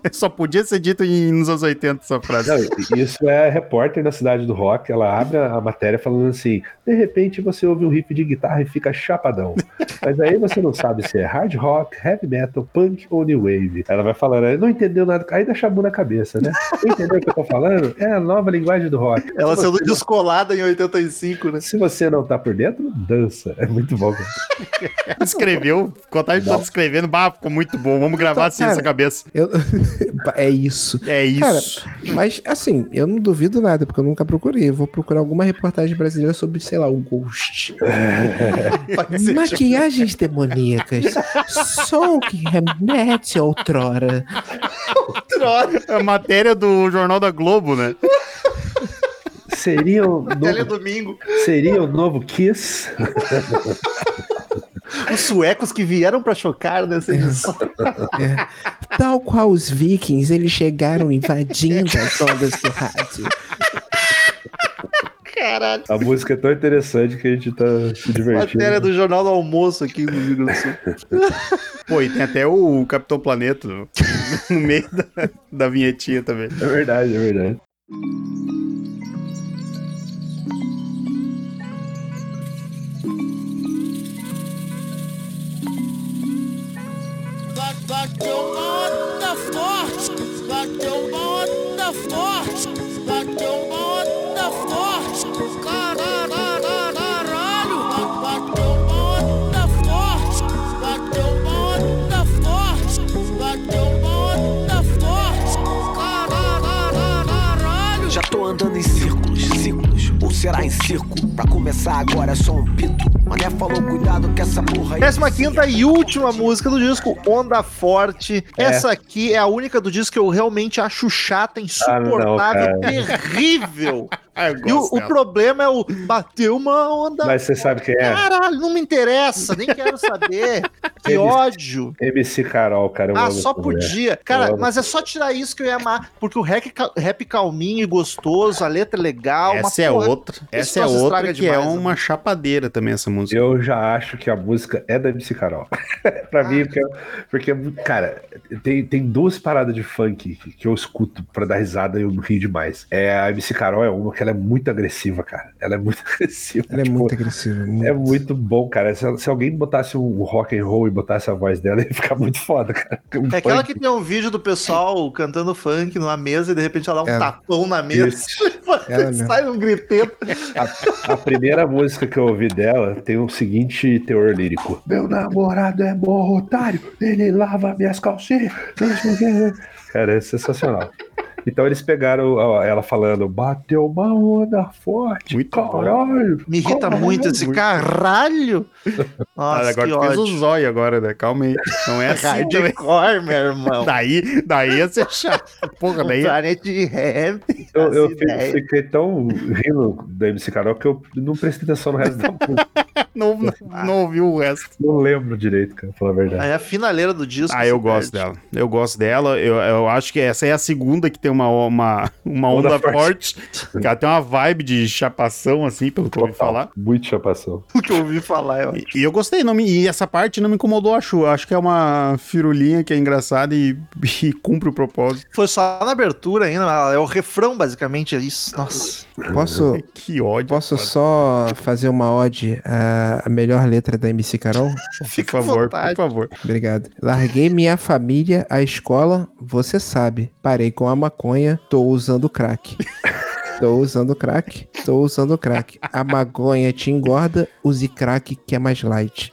só podia ser dito em, nos anos 80, essa frase. Não, isso é a repórter na cidade do rock, ela abre a matéria falando assim: de repente você ouve um riff de guitarra e fica chapadão. Mas aí você não sabe se é hard rock, heavy metal, punk ou new wave. Ela vai falando, "Ah, não entendeu nada, aí dá chabu na cabeça, né? Não entendeu o que eu tô falando? É a nova linguagem do rock. Ela se, sendo você, descolada em 85, né? se você não tá por dentro, dança. É muito bom. Escreveu, contagem todo escrevendo, bah, ficou muito bom, vamos gravar assim Cara, nessa cabeça. Eu... é isso. É isso. Cara, mas assim, eu não duvido nada, porque eu nunca procurei. Eu vou procurar alguma reportagem brasileira sobre, sei lá, o Ghost. Maquiagens demoníacas. Som que remete a outrora. É a matéria do Jornal da Globo, né? Seria o Tele novo, domingo. seria o novo Kiss? Os suecos que vieram pra chocar nessa edição. É. Tal qual os vikings, eles chegaram invadindo as ondas do rádio. Caralho. A música é tão interessante que a gente tá se divertindo. Matéria do Jornal do Almoço aqui no Rio Grande do Sul. Pô, e tem até o Capitão Planeta no, no meio da, da vinhetinha também. É verdade, é verdade. Bateu uma onda forte, bateu uma onda forte, bateu uma onda forte, caralho, bateu uma onda forte, bateu uma onda forte, bateu uma onda forte, caralho. Já tô andando em círculos, ciclos, ou será em circo? Pra começar agora é só um pito. Mané falou, cuidado que essa porra aí. Décima quinta e última música do disco, Onda Forte. É. Essa aqui é a única do disco que eu realmente acho chata, insuportável, Ah, não, terrível. Ah, E o, o problema é o bateu uma onda. Mas você sabe quem é? Caralho, não me interessa, nem quero saber. Que ódio. MC Carol, cara. Ah, só mulher. podia. Eu Cara, mas é só tirar isso que eu ia amar. Porque o rap, rap calminho e gostoso, a letra é legal. Essa é porra, outra. Essa é outra que é demais, né? uma chapadeira também, essa música. Eu já acho que a música é da MC Carol. pra mim, porque, porque, cara, tem, tem duas paradas de funk que, que eu escuto pra dar risada e eu rio demais. É, a MC Carol é uma que ela é muito agressiva, cara. Ela é muito agressiva. Ela é tipo, muito agressiva. muito. É muito bom, cara. Se, se alguém botasse um rock and roll e botasse a voz dela, ia ficar muito foda, cara. Um É aquela funk- que tem um vídeo do pessoal cantando funk numa mesa e de repente ela dá um É. tapão na mesa. Sai um griteto. A, a primeira música que eu ouvi dela tem o seguinte teor lírico: Meu namorado é bom otário, ele lava minhas calcinhas. Cara, é sensacional. Então eles pegaram ó, ela falando, bateu uma onda forte. Muito bom. caralho. Me irrita caralho." muito esse caralho. Ah, Nossa, agora que tu fez o zóio agora, né? Calma aí. Não é assim também. Hardcore, meu irmão. Daí, daí ia ser chato. Porra, daí... Planet Rap. Eu, eu fiquei tão rindo da MC Carol que eu não prestei atenção no resto da música. Não, não, não ouviu o resto. Não lembro direito, cara, pra falar a verdade. Aí a finaleira do disco. Ah, eu gosto perde. dela. Eu gosto dela. Eu, eu acho que essa é a segunda que tem uma, uma, uma onda, Onda forte. Que ela tem uma vibe de chapação, assim, pelo que eu ouvi falar. Muito chapação. O que eu ouvi falar, eu... E, e eu gostei, não me, e essa parte não me incomodou, acho. Acho que é uma firulinha que é engraçada e, e cumpre o propósito. Foi só na abertura ainda, é o refrão, basicamente, é isso. Nossa. Posso, Que ódio. posso cara. só fazer uma ode à, à melhor letra da MC Carol? Fica Por favor, vontade. por favor. Obrigado. Larguei minha família, a escola, você sabe. Parei com a maconha, tô usando crack. Tô usando crack, tô usando crack. A magonha te engorda, use crack que é mais light.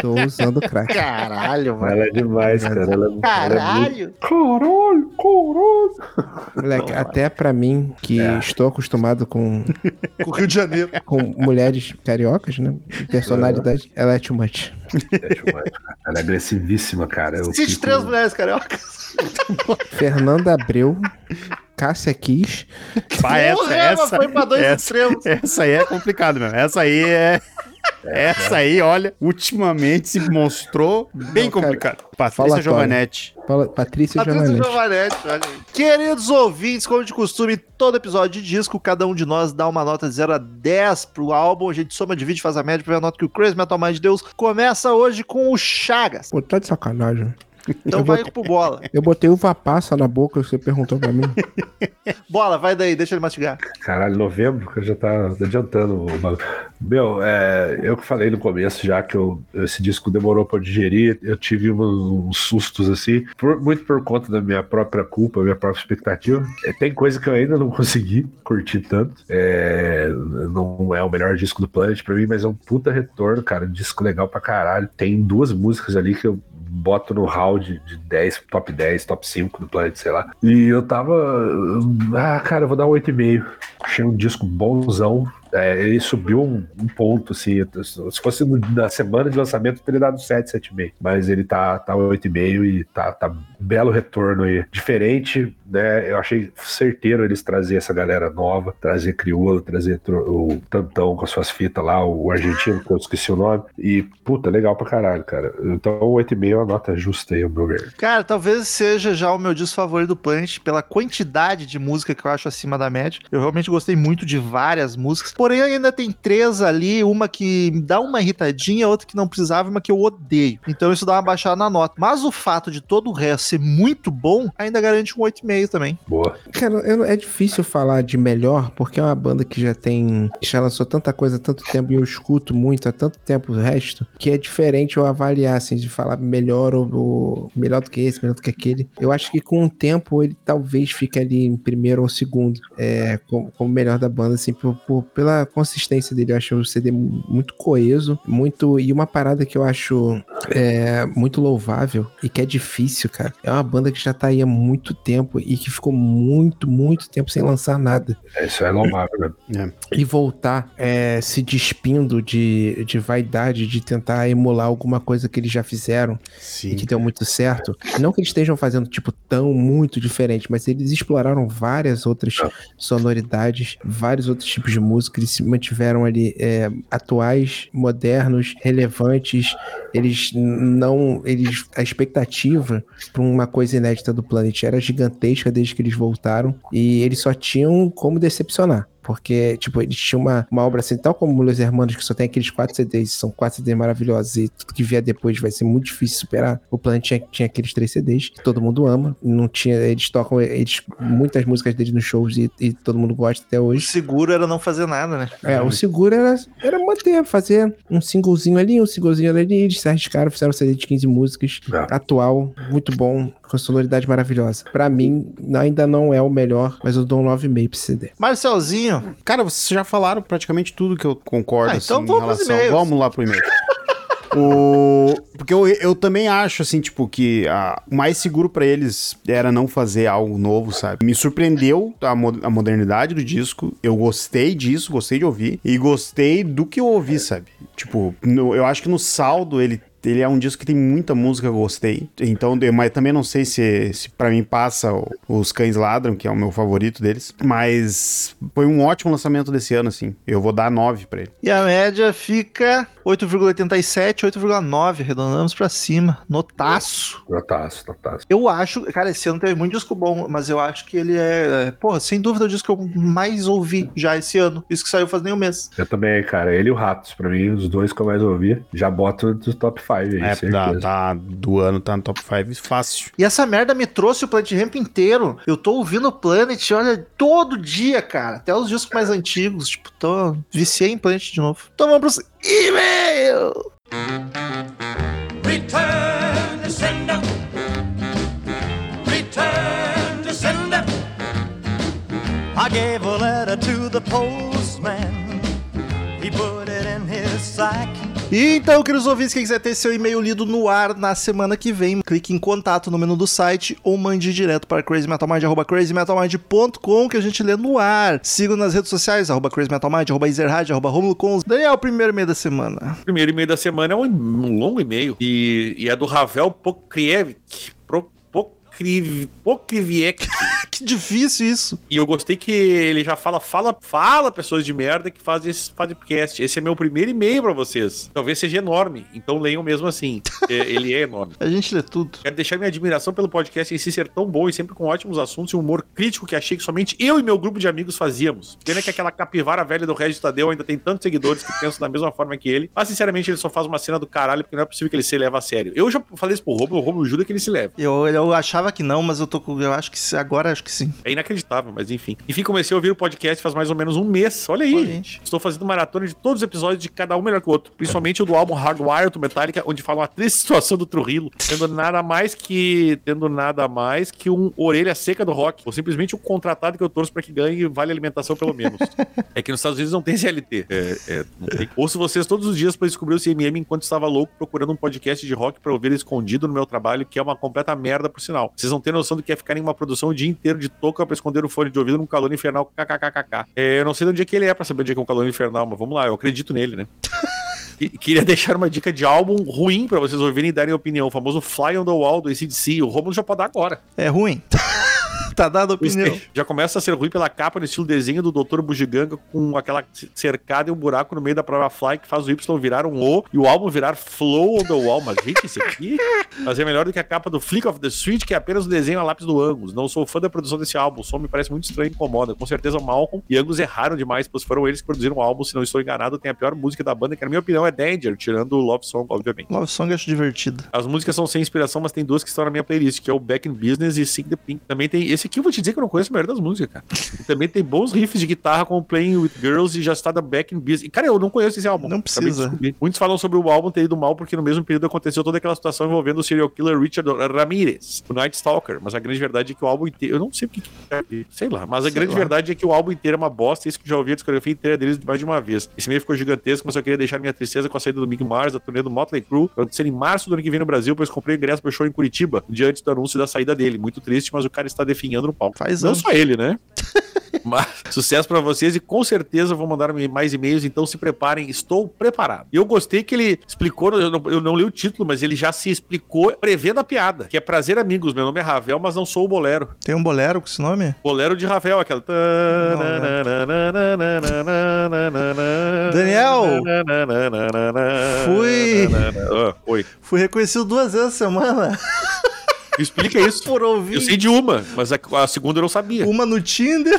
Tô usando crack. Caralho, mano. Ela é demais, cara. Ela, ela é muito- Caralho. Caralho, caralho. Moleque, até pra mim, que É. estou acostumado com, Com o Rio de Janeiro. com mulheres cariocas, né? Personalidade, ela é too much. É. Ela é agressivíssima, cara. Eu Cite fico- três mulheres cariocas. Fernanda Abreu, Cássia Kiss. Pá, essa, Porra, essa, foi pra dois essa, extremos. essa aí é complicado mesmo. Essa aí é. Essa aí, olha, ultimamente se mostrou bem Não, cara, complicado. Patrícia. Giovanetti. Paula- Patrícia Patrícia Giovanetti. Giovanetti, olha aí. Queridos ouvintes, como de costume, todo episódio de disco, cada um de nós dá uma nota de 0 a 10 pro álbum. A gente soma, divide, faz a média pra ver a nota que o Crazy Metal Mind Deus começa hoje com o Chagas. Pô, tá de sacanagem. Então Eu vai botei- pro bola. Eu botei uva passa na boca, você perguntou pra mim. Bola, vai daí, deixa ele mastigar. Caralho, novembro, que já tá adiantando o bagulho. Meu, é, eu que falei no começo já que eu, esse disco demorou pra digerir, eu tive uns, uns sustos assim, por- muito por conta da minha própria culpa, minha própria expectativa. É, tem coisa que eu ainda não consegui curtir tanto. É, não é o melhor disco do Planet pra mim, mas é um puta retorno, cara. Um disco legal pra caralho. Tem duas músicas ali que eu boto no hall de, de 10, top 10, top 5 do Planet, sei lá. E eu tava. Ah, cara, eu vou dar um 8,5. Achei um disco bonzão. É, ele subiu um, um ponto, assim. Se fosse na semana de lançamento, eu teria dado 7, 7,5. Mas ele tá, tá 8,5 e tá, tá belo retorno aí. Diferente, né? Eu achei certeiro eles trazer essa galera nova, trazer Criolo, trazer o Tantão com as suas fitas lá, o argentino, que eu esqueci o nome. E, puta, legal pra caralho, cara. Então, 8,5 é uma nota justa aí, meu ver. Cara, talvez seja já o meu disco favorito do Planet pela quantidade de música que eu acho acima da média. Eu realmente gostei muito de várias músicas. Porém, ainda tem três ali, uma que me dá uma irritadinha, outra que não precisava, uma que eu odeio. Então isso dá uma baixada na nota. Mas o fato de todo o resto ser muito bom, ainda garante um 8,5 também. Boa. Cara, eu- é difícil falar de melhor, porque é uma banda que já tem. Já lançou tanta coisa há tanto tempo e eu escuto muito há tanto tempo o resto, que é diferente eu avaliar, assim, de falar melhor ou, ou melhor do que esse, melhor do que aquele. Eu acho que com o tempo ele talvez fique ali em primeiro ou segundo, é, como, como melhor da banda, assim, por, por- pela consistência dele. Eu acho o CD muito coeso, muito. E uma parada que eu acho é, muito louvável e que é difícil, cara. É uma banda que já tá aí há muito tempo e que ficou muito, muito tempo sem lançar nada. É, Isso é louvável, né? E voltar é, se despindo de, de vaidade, de tentar emular alguma coisa que eles já fizeram e que deu muito certo. Não que eles estejam fazendo, tipo, tão muito diferente, mas eles exploraram várias outras sonoridades, vários outros tipos de música, eles se mantiveram ali é, atuais, modernos, relevantes. Eles não. Eles, a expectativa para uma coisa inédita do Planet era gigantesca desde que eles voltaram. E eles só tinham como decepcionar. Porque, tipo, eles tinham uma, uma obra assim, tal como Los Hermanos, que só tem aqueles quatro CDs, são quatro CDs maravilhosos, e tudo que vier depois vai ser muito difícil superar. O Planet tinha, tinha aqueles três CDs que todo mundo ama. Não tinha. Eles tocam eles, muitas músicas deles nos shows e, e todo mundo gosta até O hoje. seguro era não fazer nada, né? É, o seguro era, era manter, fazer um singlezinho ali, um singlezinho ali, eles se arriscaram, fizeram um CD de 15 músicas, atual, muito bom, com sonoridade maravilhosa. Pra mim, ainda não é o melhor, mas eu dou um 9,5 pra esse CD. Marcelzinho. Cara, vocês já falaram praticamente tudo que eu concordo Ah, então assim, em vamos pros relação. Vamos lá pro e-mail. O... Porque eu, eu também acho, assim, tipo, que a- o mais seguro pra eles era não fazer algo novo, sabe? Me surpreendeu a, mo- a modernidade do disco. Eu gostei disso, gostei de ouvir. E gostei do que eu ouvi, sabe? Tipo, no- eu acho que no saldo ele. Ele é um disco que tem muita música que eu gostei. Então, eu- mas também não sei se, se para mim passa o- os Cães Ladram, que é o meu favorito deles. Mas foi um ótimo lançamento desse ano, assim. Eu vou dar 9 pra ele. E a média fica 8,87, 8,9. Arredondamos pra cima. Notaço. Notaço, notaço. Eu acho, cara, esse ano teve muito disco bom, mas eu acho que ele é, é, porra, sem dúvida o disco que eu mais ouvi já esse ano. Isso que saiu faz nem um mês. Eu também, cara. Ele e o Ratos, pra mim, os dois que eu mais ouvi, já boto dos top 5 aí, É, certeza. tá, tá, do ano tá no top 5 fácil. E essa merda me trouxe o Planet Ramp inteiro. Eu tô ouvindo o Planet, olha, todo dia, cara. Até os discos mais antigos. Tipo, tô viciei em Planet de novo. Então vamos pros e-mail. Return to sender. Return to sender. I gave a letter to the postman. He put it in his sack. E então, queridos ouvintes, quem quiser ter seu e-mail lido no ar na semana que vem, clique em contato no menu do site ou mande direto para crazymetalmind.com que a gente lê no ar. Sigam nas redes sociais, arroba crazymetalmind, arroba Ezerhard, arroba Romulo Cons. Daniel, primeiro e-mail da semana. Primeiro e-mail da semana é um, longo e-mail e, e é do Ravel Pokrievich. Pokriviek. que difícil isso. E eu gostei que ele já fala, fala, fala pessoas de merda que fazem esse podcast. Esse é meu primeiro e-mail pra vocês. Talvez seja enorme, então leiam mesmo assim. É, ele é enorme. A gente lê tudo. Quero deixar minha admiração pelo podcast em si ser tão bom e sempre com ótimos assuntos e um humor crítico que achei que somente eu e meu grupo de amigos fazíamos. Pena que aquela capivara velha do Regis Tadeu ainda tem tantos seguidores que pensam da mesma forma que ele. Mas, sinceramente, ele só faz uma cena do caralho porque não é possível que ele se leve a sério. Eu já falei isso pro Romulo, o Romulo jura que ele se leva. Eu, eu achava que não, mas eu tô com. Eu acho que se- agora acho que sim. É inacreditável, mas enfim. Enfim, comecei a ouvir o podcast faz mais ou menos um mês. Olha aí, gente. Estou fazendo maratona de todos os episódios de cada um melhor que o outro. Principalmente o do álbum Hardwire do Metallica, onde fala uma triste situação do Trujillo, tendo nada mais que tendo nada mais que um orelha seca do rock, ou simplesmente um contratado que eu torço para que ganhe vale alimentação pelo menos. é que nos Estados Unidos não tem CLT. É, é, não tem. Ouço vocês todos os dias para descobrir o CMM enquanto estava louco procurando um podcast de rock para ouvir escondido no meu trabalho, que é uma completa merda por sinal. Vocês não têm noção do que é ficar em uma produção o dia inteiro de touca pra esconder o fone de ouvido num calor infernal. KKKKK. É, eu não sei de onde é que ele é pra saber onde é que é um calor infernal, mas vamos lá, eu acredito nele, né? Queria deixar uma dica de álbum ruim pra vocês ouvirem e darem opinião. O famoso Fly on the Wall do ACDC. O Romulo já pode dar agora. É ruim. tá dado a opinião. Já começa a ser ruim pela capa no estilo desenho do Dr. Bugiganga com aquela cercada e um buraco no meio da prova Fly que faz o Y virar um O e o álbum virar Flow on the Wall. Mas, gente, isso aqui mas é melhor do que a capa do Flick of the Switch, que é apenas o desenho a lápis do Angus. Não sou fã da produção desse álbum. O som me parece muito estranho e incomoda. Com certeza, Malcolm e Angus erraram demais, pois foram eles que produziram o álbum. Se não estou enganado, tem a pior música da banda, que na minha opinião é Danger, tirando o Love Song, obviamente. Love Song eu acho divertido. As músicas são sem inspiração, mas tem duas que estão na minha playlist, que é o Back in Business e Sing the Pink. Também tem. Esse aqui eu vou te dizer que eu não conheço a maioria das músicas, cara. E também tem bons riffs de guitarra como Playing with Girls e já está da Back in Business. E, cara, eu não conheço esse álbum. Não de precisa. Muitos falam sobre o álbum ter ido mal porque no mesmo período aconteceu toda aquela situação envolvendo o serial killer Richard Ramirez, o Night Stalker. Mas a grande verdade é que o álbum inteiro. Eu não sei o que. é, sei lá. Mas a Sei grande lá. verdade é que o álbum inteiro é uma bosta. Isso que eu já ouvi a discografia inteira deles mais de uma vez. Esse meio ficou gigantesco, mas eu queria deixar minha tristeza com a saída do Mick Mars, da turnê do Motley Crue, acontecer em março do ano que vem no Brasil, pois comprei ingresso pro show em Curitiba, dia antes do anúncio da saída dele. Muito triste, mas o cara está definhando no palco. Faz Não só ele, né? Mas sucesso pra vocês e com certeza vou mandar mais e-mails, então se preparem, estou preparado. E eu gostei que ele explicou, eu não, eu não li o título, mas ele já se explicou prevendo a piada, que é Prazer Amigos, meu nome é Ravel, mas não sou o Bolero. Tem um bolero com esse nome? Bolero de Ravel, aquela... Daniel, fui- Ah, Oi. Fui reconhecido duas vezes semana. Explica isso. Por ouvir. Eu sei de uma, mas a, a segunda eu não sabia. Uma no Tinder,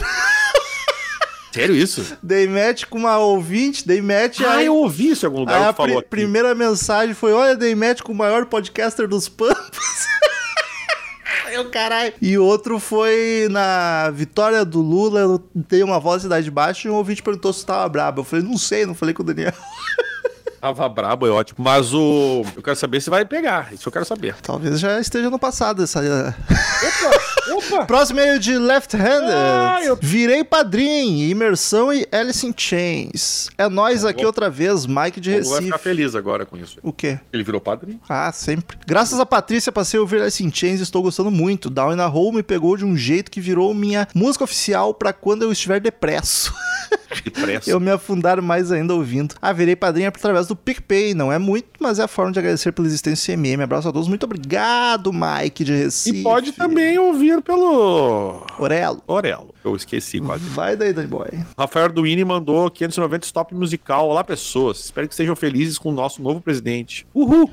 Sério isso? dei match com uma ouvinte, dei match Ah, aí- eu ouvi isso em algum lugar a falou pri- aqui. primeira mensagem foi: Olha, dei match com o maior podcaster dos Pampas. Eu, caralho. E outro foi na vitória do Lula, eu dei uma voz de Cidade Baixa e um ouvinte perguntou se tava brabo. Eu falei, não sei, não falei com o Daniel. Tava brabo, é ótimo. Mas o. Eu quero saber se vai pegar. Isso eu quero saber. Talvez já esteja no passado essa. Opa! Opa! Próximo meio de Left Handed. Ah, eu- Virei padrinho, imersão e Alice in Chains. É nós aqui vou- outra vez, Mike de vai Recife. ficar feliz agora com isso. O quê? Ele virou padrinho? Ah, sempre. Graças a Patrícia passei a ouvir Alice in Chains e estou gostando muito. Down in a Hole me pegou de um jeito que virou minha música oficial pra quando eu estiver depresso. Depressa. eu me afundar mais ainda ouvindo. Ah, virei padrinho através do PicPay. Não é muito, mas é a forma de agradecer pela existência do CMM. Abraço a todos. Muito obrigado, Mike de Recife. E pode também ouvir pelo. Orelo. Orelo. Eu esqueci quase. Vai daí, Danny Boy. Rafael Arduini mandou 590 stop musical. Olá, pessoas. Espero que estejam felizes com o nosso novo presidente. Uhul!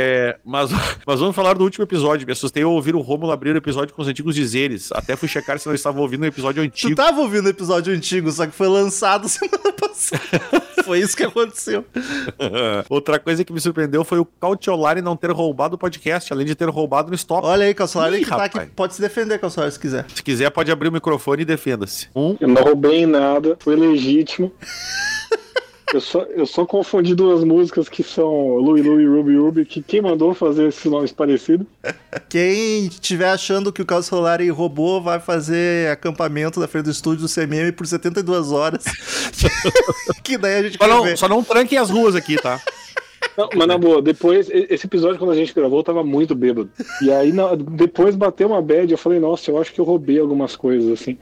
É, mas, mas vamos falar do último episódio. Me assustei ao ouvir o Romulo abrir o episódio com os antigos dizeres. Até fui checar se não estava ouvindo um episódio Tu antigo. tava ouvindo o episódio antigo, só que foi lançado semana passada. foi isso que aconteceu. Outra coisa que me surpreendeu foi o Cautiolari não ter roubado o podcast, além de ter roubado no stop. Olha aí, Calçolari, que tá aqui. rapaz. Pode se defender, Calçolari, se quiser. Se quiser, pode abrir o microfone e defenda-se. Um. Eu não roubei nada, foi legítimo. Eu só, eu só confundi duas músicas que são Louie Louie e Ruby Ruby, que quem mandou fazer esses nomes parecidos? Quem estiver achando que o Carlos Solari roubou vai fazer acampamento na frente do estúdio do CMM por 72 horas. que daí a gente Só vai não, ver. só não tranquem as ruas aqui, tá? Não, mas na boa, depois, esse episódio quando a gente gravou, eu tava muito bêbado. E aí, na- depois bateu uma bad, eu falei, nossa, eu acho que eu roubei algumas coisas, assim.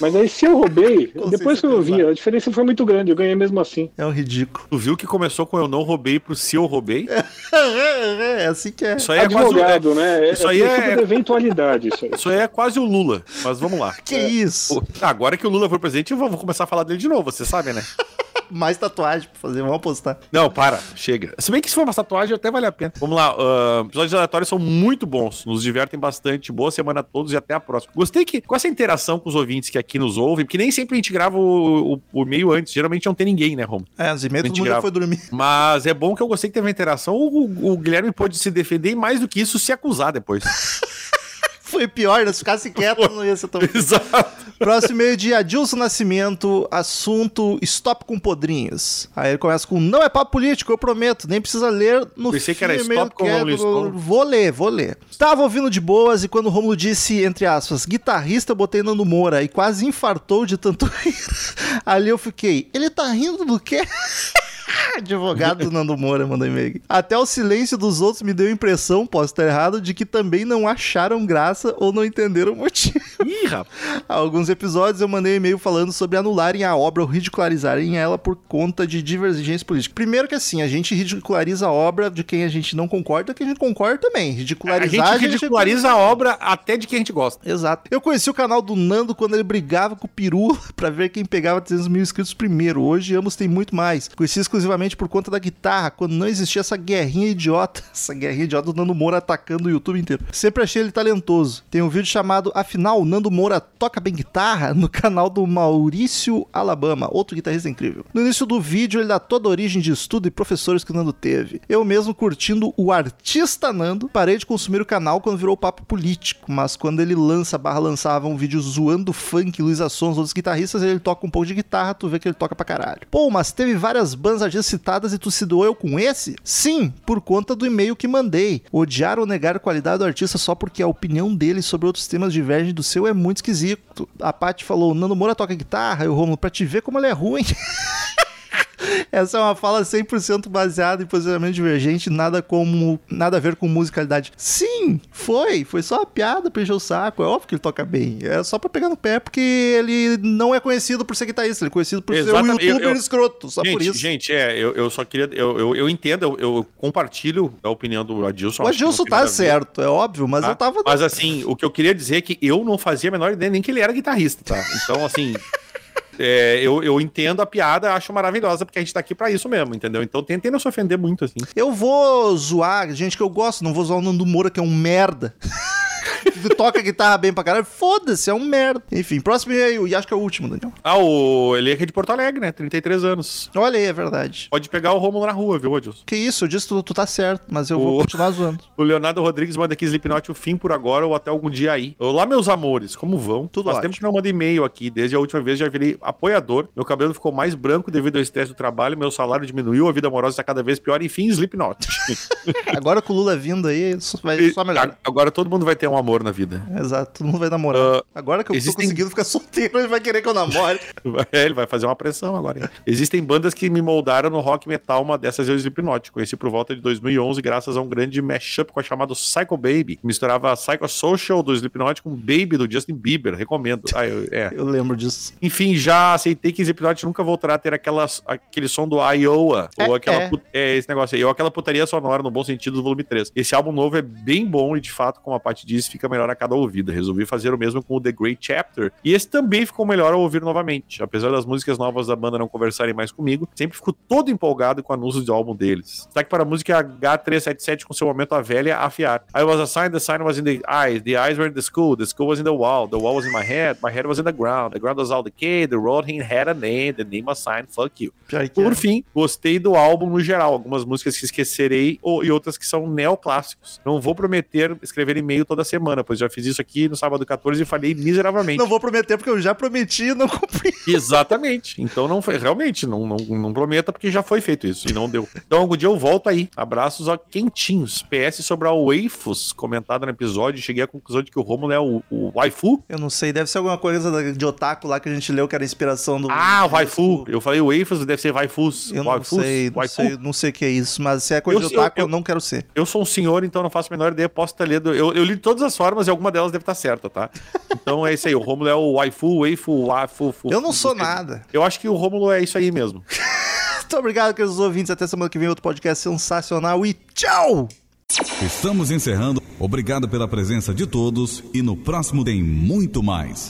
Mas aí, se eu roubei, depois que eu vi, a diferença foi muito grande, eu ganhei mesmo assim. É um ridículo. Tu viu que começou com eu não roubei pro se eu roubei? é assim que é. Isso aí é quase Advogado, né? Isso aí é, princípio é, da eventualidade, isso aí. isso aí é quase o Lula. Mas vamos lá. Que isso? Agora que o Lula foi presidente, eu vou vou começar a falar dele de novo, você sabe, né? Mais tatuagem pra fazer, vamos apostar. Não, para, chega. Se bem que se for uma tatuagem, até vale a pena. Vamos lá, ah, episódios aleatórios são muito bons, nos divertem bastante. Boa semana a todos e até a próxima. Gostei que com essa interação com os ouvintes que aqui nos ouvem, porque nem sempre a gente grava o, o, o e-mail antes, geralmente não tem ninguém, né, Romo? É, os e-mails A todo gente mundo já foi dormir. Mas é bom que eu gostei que teve uma interação. O, o Guilherme pôde se defender e mais do que isso, se acusar depois. Foi pior, né? Se ficasse quieto, não ia ser tão. Exato. Próximo e-mail de Adilson Nascimento, assunto Stop com Podrinhos. Aí ele começa com: Não é papo político, eu prometo, nem precisa ler no Pensei que era Stop com é Romulo. Vou ler, vou ler. Estava ouvindo de boas e quando o Romulo disse, entre aspas, guitarrista, eu botei Nando Moura e quase infartou de tanto rir. Ali eu fiquei: Ele tá rindo do quê? Advogado do Nando Moura mandou e-mail. aqui. Até o silêncio dos outros me deu a impressão, posso estar errado, de que também não acharam graça ou não entenderam o motivo. Ih, rapaz. Há alguns episódios eu mandei um e-mail falando sobre anularem a obra ou ridicularizarem ela por conta de divergências políticas. Primeiro que assim, a gente ridiculariza a obra de quem a gente não concorda, que a gente concorda também. A Ridicularizar gente ridiculariza a obra até de quem a gente gosta. Exato. Eu conheci o canal do Nando quando ele brigava com o Peru pra ver quem pegava 300 mil inscritos primeiro. Hoje ambos têm muito mais. Conheci exclusivamente por conta da guitarra, quando não existia essa guerrinha idiota. Essa guerrinha idiota do Nando Moura atacando o YouTube inteiro. Sempre achei ele talentoso. Tem um vídeo chamado Afinal, Nando Moura toca bem guitarra no canal do Maurício Alabama, outro guitarrista incrível. No início do vídeo ele dá toda a origem de estudo e professores que o Nando teve. Eu mesmo curtindo o artista Nando, parei de consumir o canal quando virou papo político, mas quando ele lança barra lançava um vídeo zoando funk, Luísa Sons, outros guitarristas, ele toca um pouco de guitarra, tu vê que ele toca pra caralho. Pô, mas teve várias bandas artistas citadas e tu se doeu com esse? Sim, por conta do e-mail que mandei. Odiar ou negar a qualidade do artista só porque a opinião dele sobre outros temas divergem do seu é muito esquisito. A Paty falou, Nando Moura toca guitarra, e o Romulo, pra te ver como ele é ruim. Essa é uma fala 100% baseada em posicionamento divergente, nada como nada a ver com musicalidade. Sim, foi, foi só uma piada pra encher o saco. É óbvio que ele toca bem. É só pra pegar no pé porque ele não é conhecido por ser guitarrista, ele é conhecido por Exatamente. ser um youtuber Eu- eu- escroto, só gente, por isso. Gente, é, eu, eu só queria. Eu, eu, eu entendo, eu, compartilho a opinião do Adilson. o Adilson tá certo, é óbvio, mas tá? eu tava Mas assim, o que eu queria dizer é que eu não fazia a menor ideia nem que ele era guitarrista, tá? Então, assim. é, eu, eu entendo a piada, acho maravilhosa, porque a gente tá aqui pra isso mesmo, entendeu? Então tentem não se ofender muito, assim. Eu vou zoar gente que eu gosto, não vou zoar o Nando Moura, que é um merda. que toca guitarra bem pra caralho. Foda-se, é um merda. Enfim, próximo e-mail, e acho que é o último, Daniel. Ah, o, ele é aqui de Porto Alegre, né? 33 anos. Olha aí, é verdade. Pode pegar o Rômulo na rua, viu, Adilson? Que isso, eu disse tu, tu tá certo, mas eu vou O- continuar zoando. O Leonardo Rodrigues manda aqui Slipknot o fim por agora ou até algum dia aí. Olá, meus amores, como vão? Tudo Faz ótimo. tempo que não mando e-mail aqui. Desde a última vez já virei apoiador. Meu cabelo ficou mais branco devido ao estresse do trabalho. Meu salário diminuiu, a vida amorosa está cada vez pior. Enfim, Slipknot. Agora com o Lula vindo aí, vai só melhor. Agora todo mundo vai ter um amor na vida. Exato, todo mundo vai namorar. Agora que eu existem- tô conseguindo ficar solteiro, ele vai querer que eu namore. É, ele vai fazer uma pressão agora. Existem bandas que me moldaram no rock metal, uma dessas é o Slipknot. Conheci por volta de 2011 graças a um grande mashup com a chamada Psycho Baby, que misturava Psycho Social do Slipknot com Baby do Justin Bieber. Recomendo. Ah, eu- é. Eu lembro disso. Enfim, já aceitei que Slipknot nunca voltará a ter aquelas, aquele som do Iowa, ou aquela é. é, esse negócio aí, ou aquela putaria sonora no bom sentido do volume 3. Esse álbum novo é bem bom e de fato, como a Paty disse, fica melhor a cada ouvida. Resolvi fazer o mesmo com o The Great Chapter, e esse também ficou melhor ao ouvir novamente. Apesar das músicas novas da banda não conversarem mais comigo, sempre fico todo empolgado com anúncios do álbum deles. Destaque para a música H377 com seu momento a velha afiar. I was a sign, the sign was in the eyes, the eyes were in the school, the school was in the wall, the wall was in my head, my head was in the ground, the ground was all decayed, the road had a name, the name was signed, fuck you. Por é. fim, gostei do álbum no geral. Algumas músicas que esquecerei e outras que são neoclássicos. Não vou prometer escrever e-mail toda semana. Semana, pois já fiz isso aqui no sábado 14 e falhei miseravelmente. Não vou prometer porque eu já prometi e não cumpri. Exatamente. Então não foi, realmente, não, não, não prometa porque já foi feito isso e não deu. Então algum dia eu volto aí. Abraços a quentinhos. PS sobre a Waifus, comentada no episódio, cheguei à conclusão de que o Romulo é o, o waifu. Eu não sei, deve ser alguma coisa de otaku lá que a gente leu que era inspiração do. Ah, o waifu. Eu falei waifus, deve ser waifus. Eu não Waifus, sei, não sei, não sei o que é isso, mas se é coisa Eu- de otaku, eu, eu- não quero ser. Eu sou um senhor, então não faço a menor ideia. Posso ter lido. Eu, eu li todas as formas e alguma delas deve estar certa, tá? Então é isso aí. O Rômulo é o waifu, waifu, waifu. fu- Eu não sou nada. Eu acho que o Rômulo é isso aí mesmo. Muito obrigado, queridos ouvintes. Até semana que vem, outro podcast sensacional e tchau! Estamos encerrando. Obrigado pela presença de todos e no próximo tem muito mais.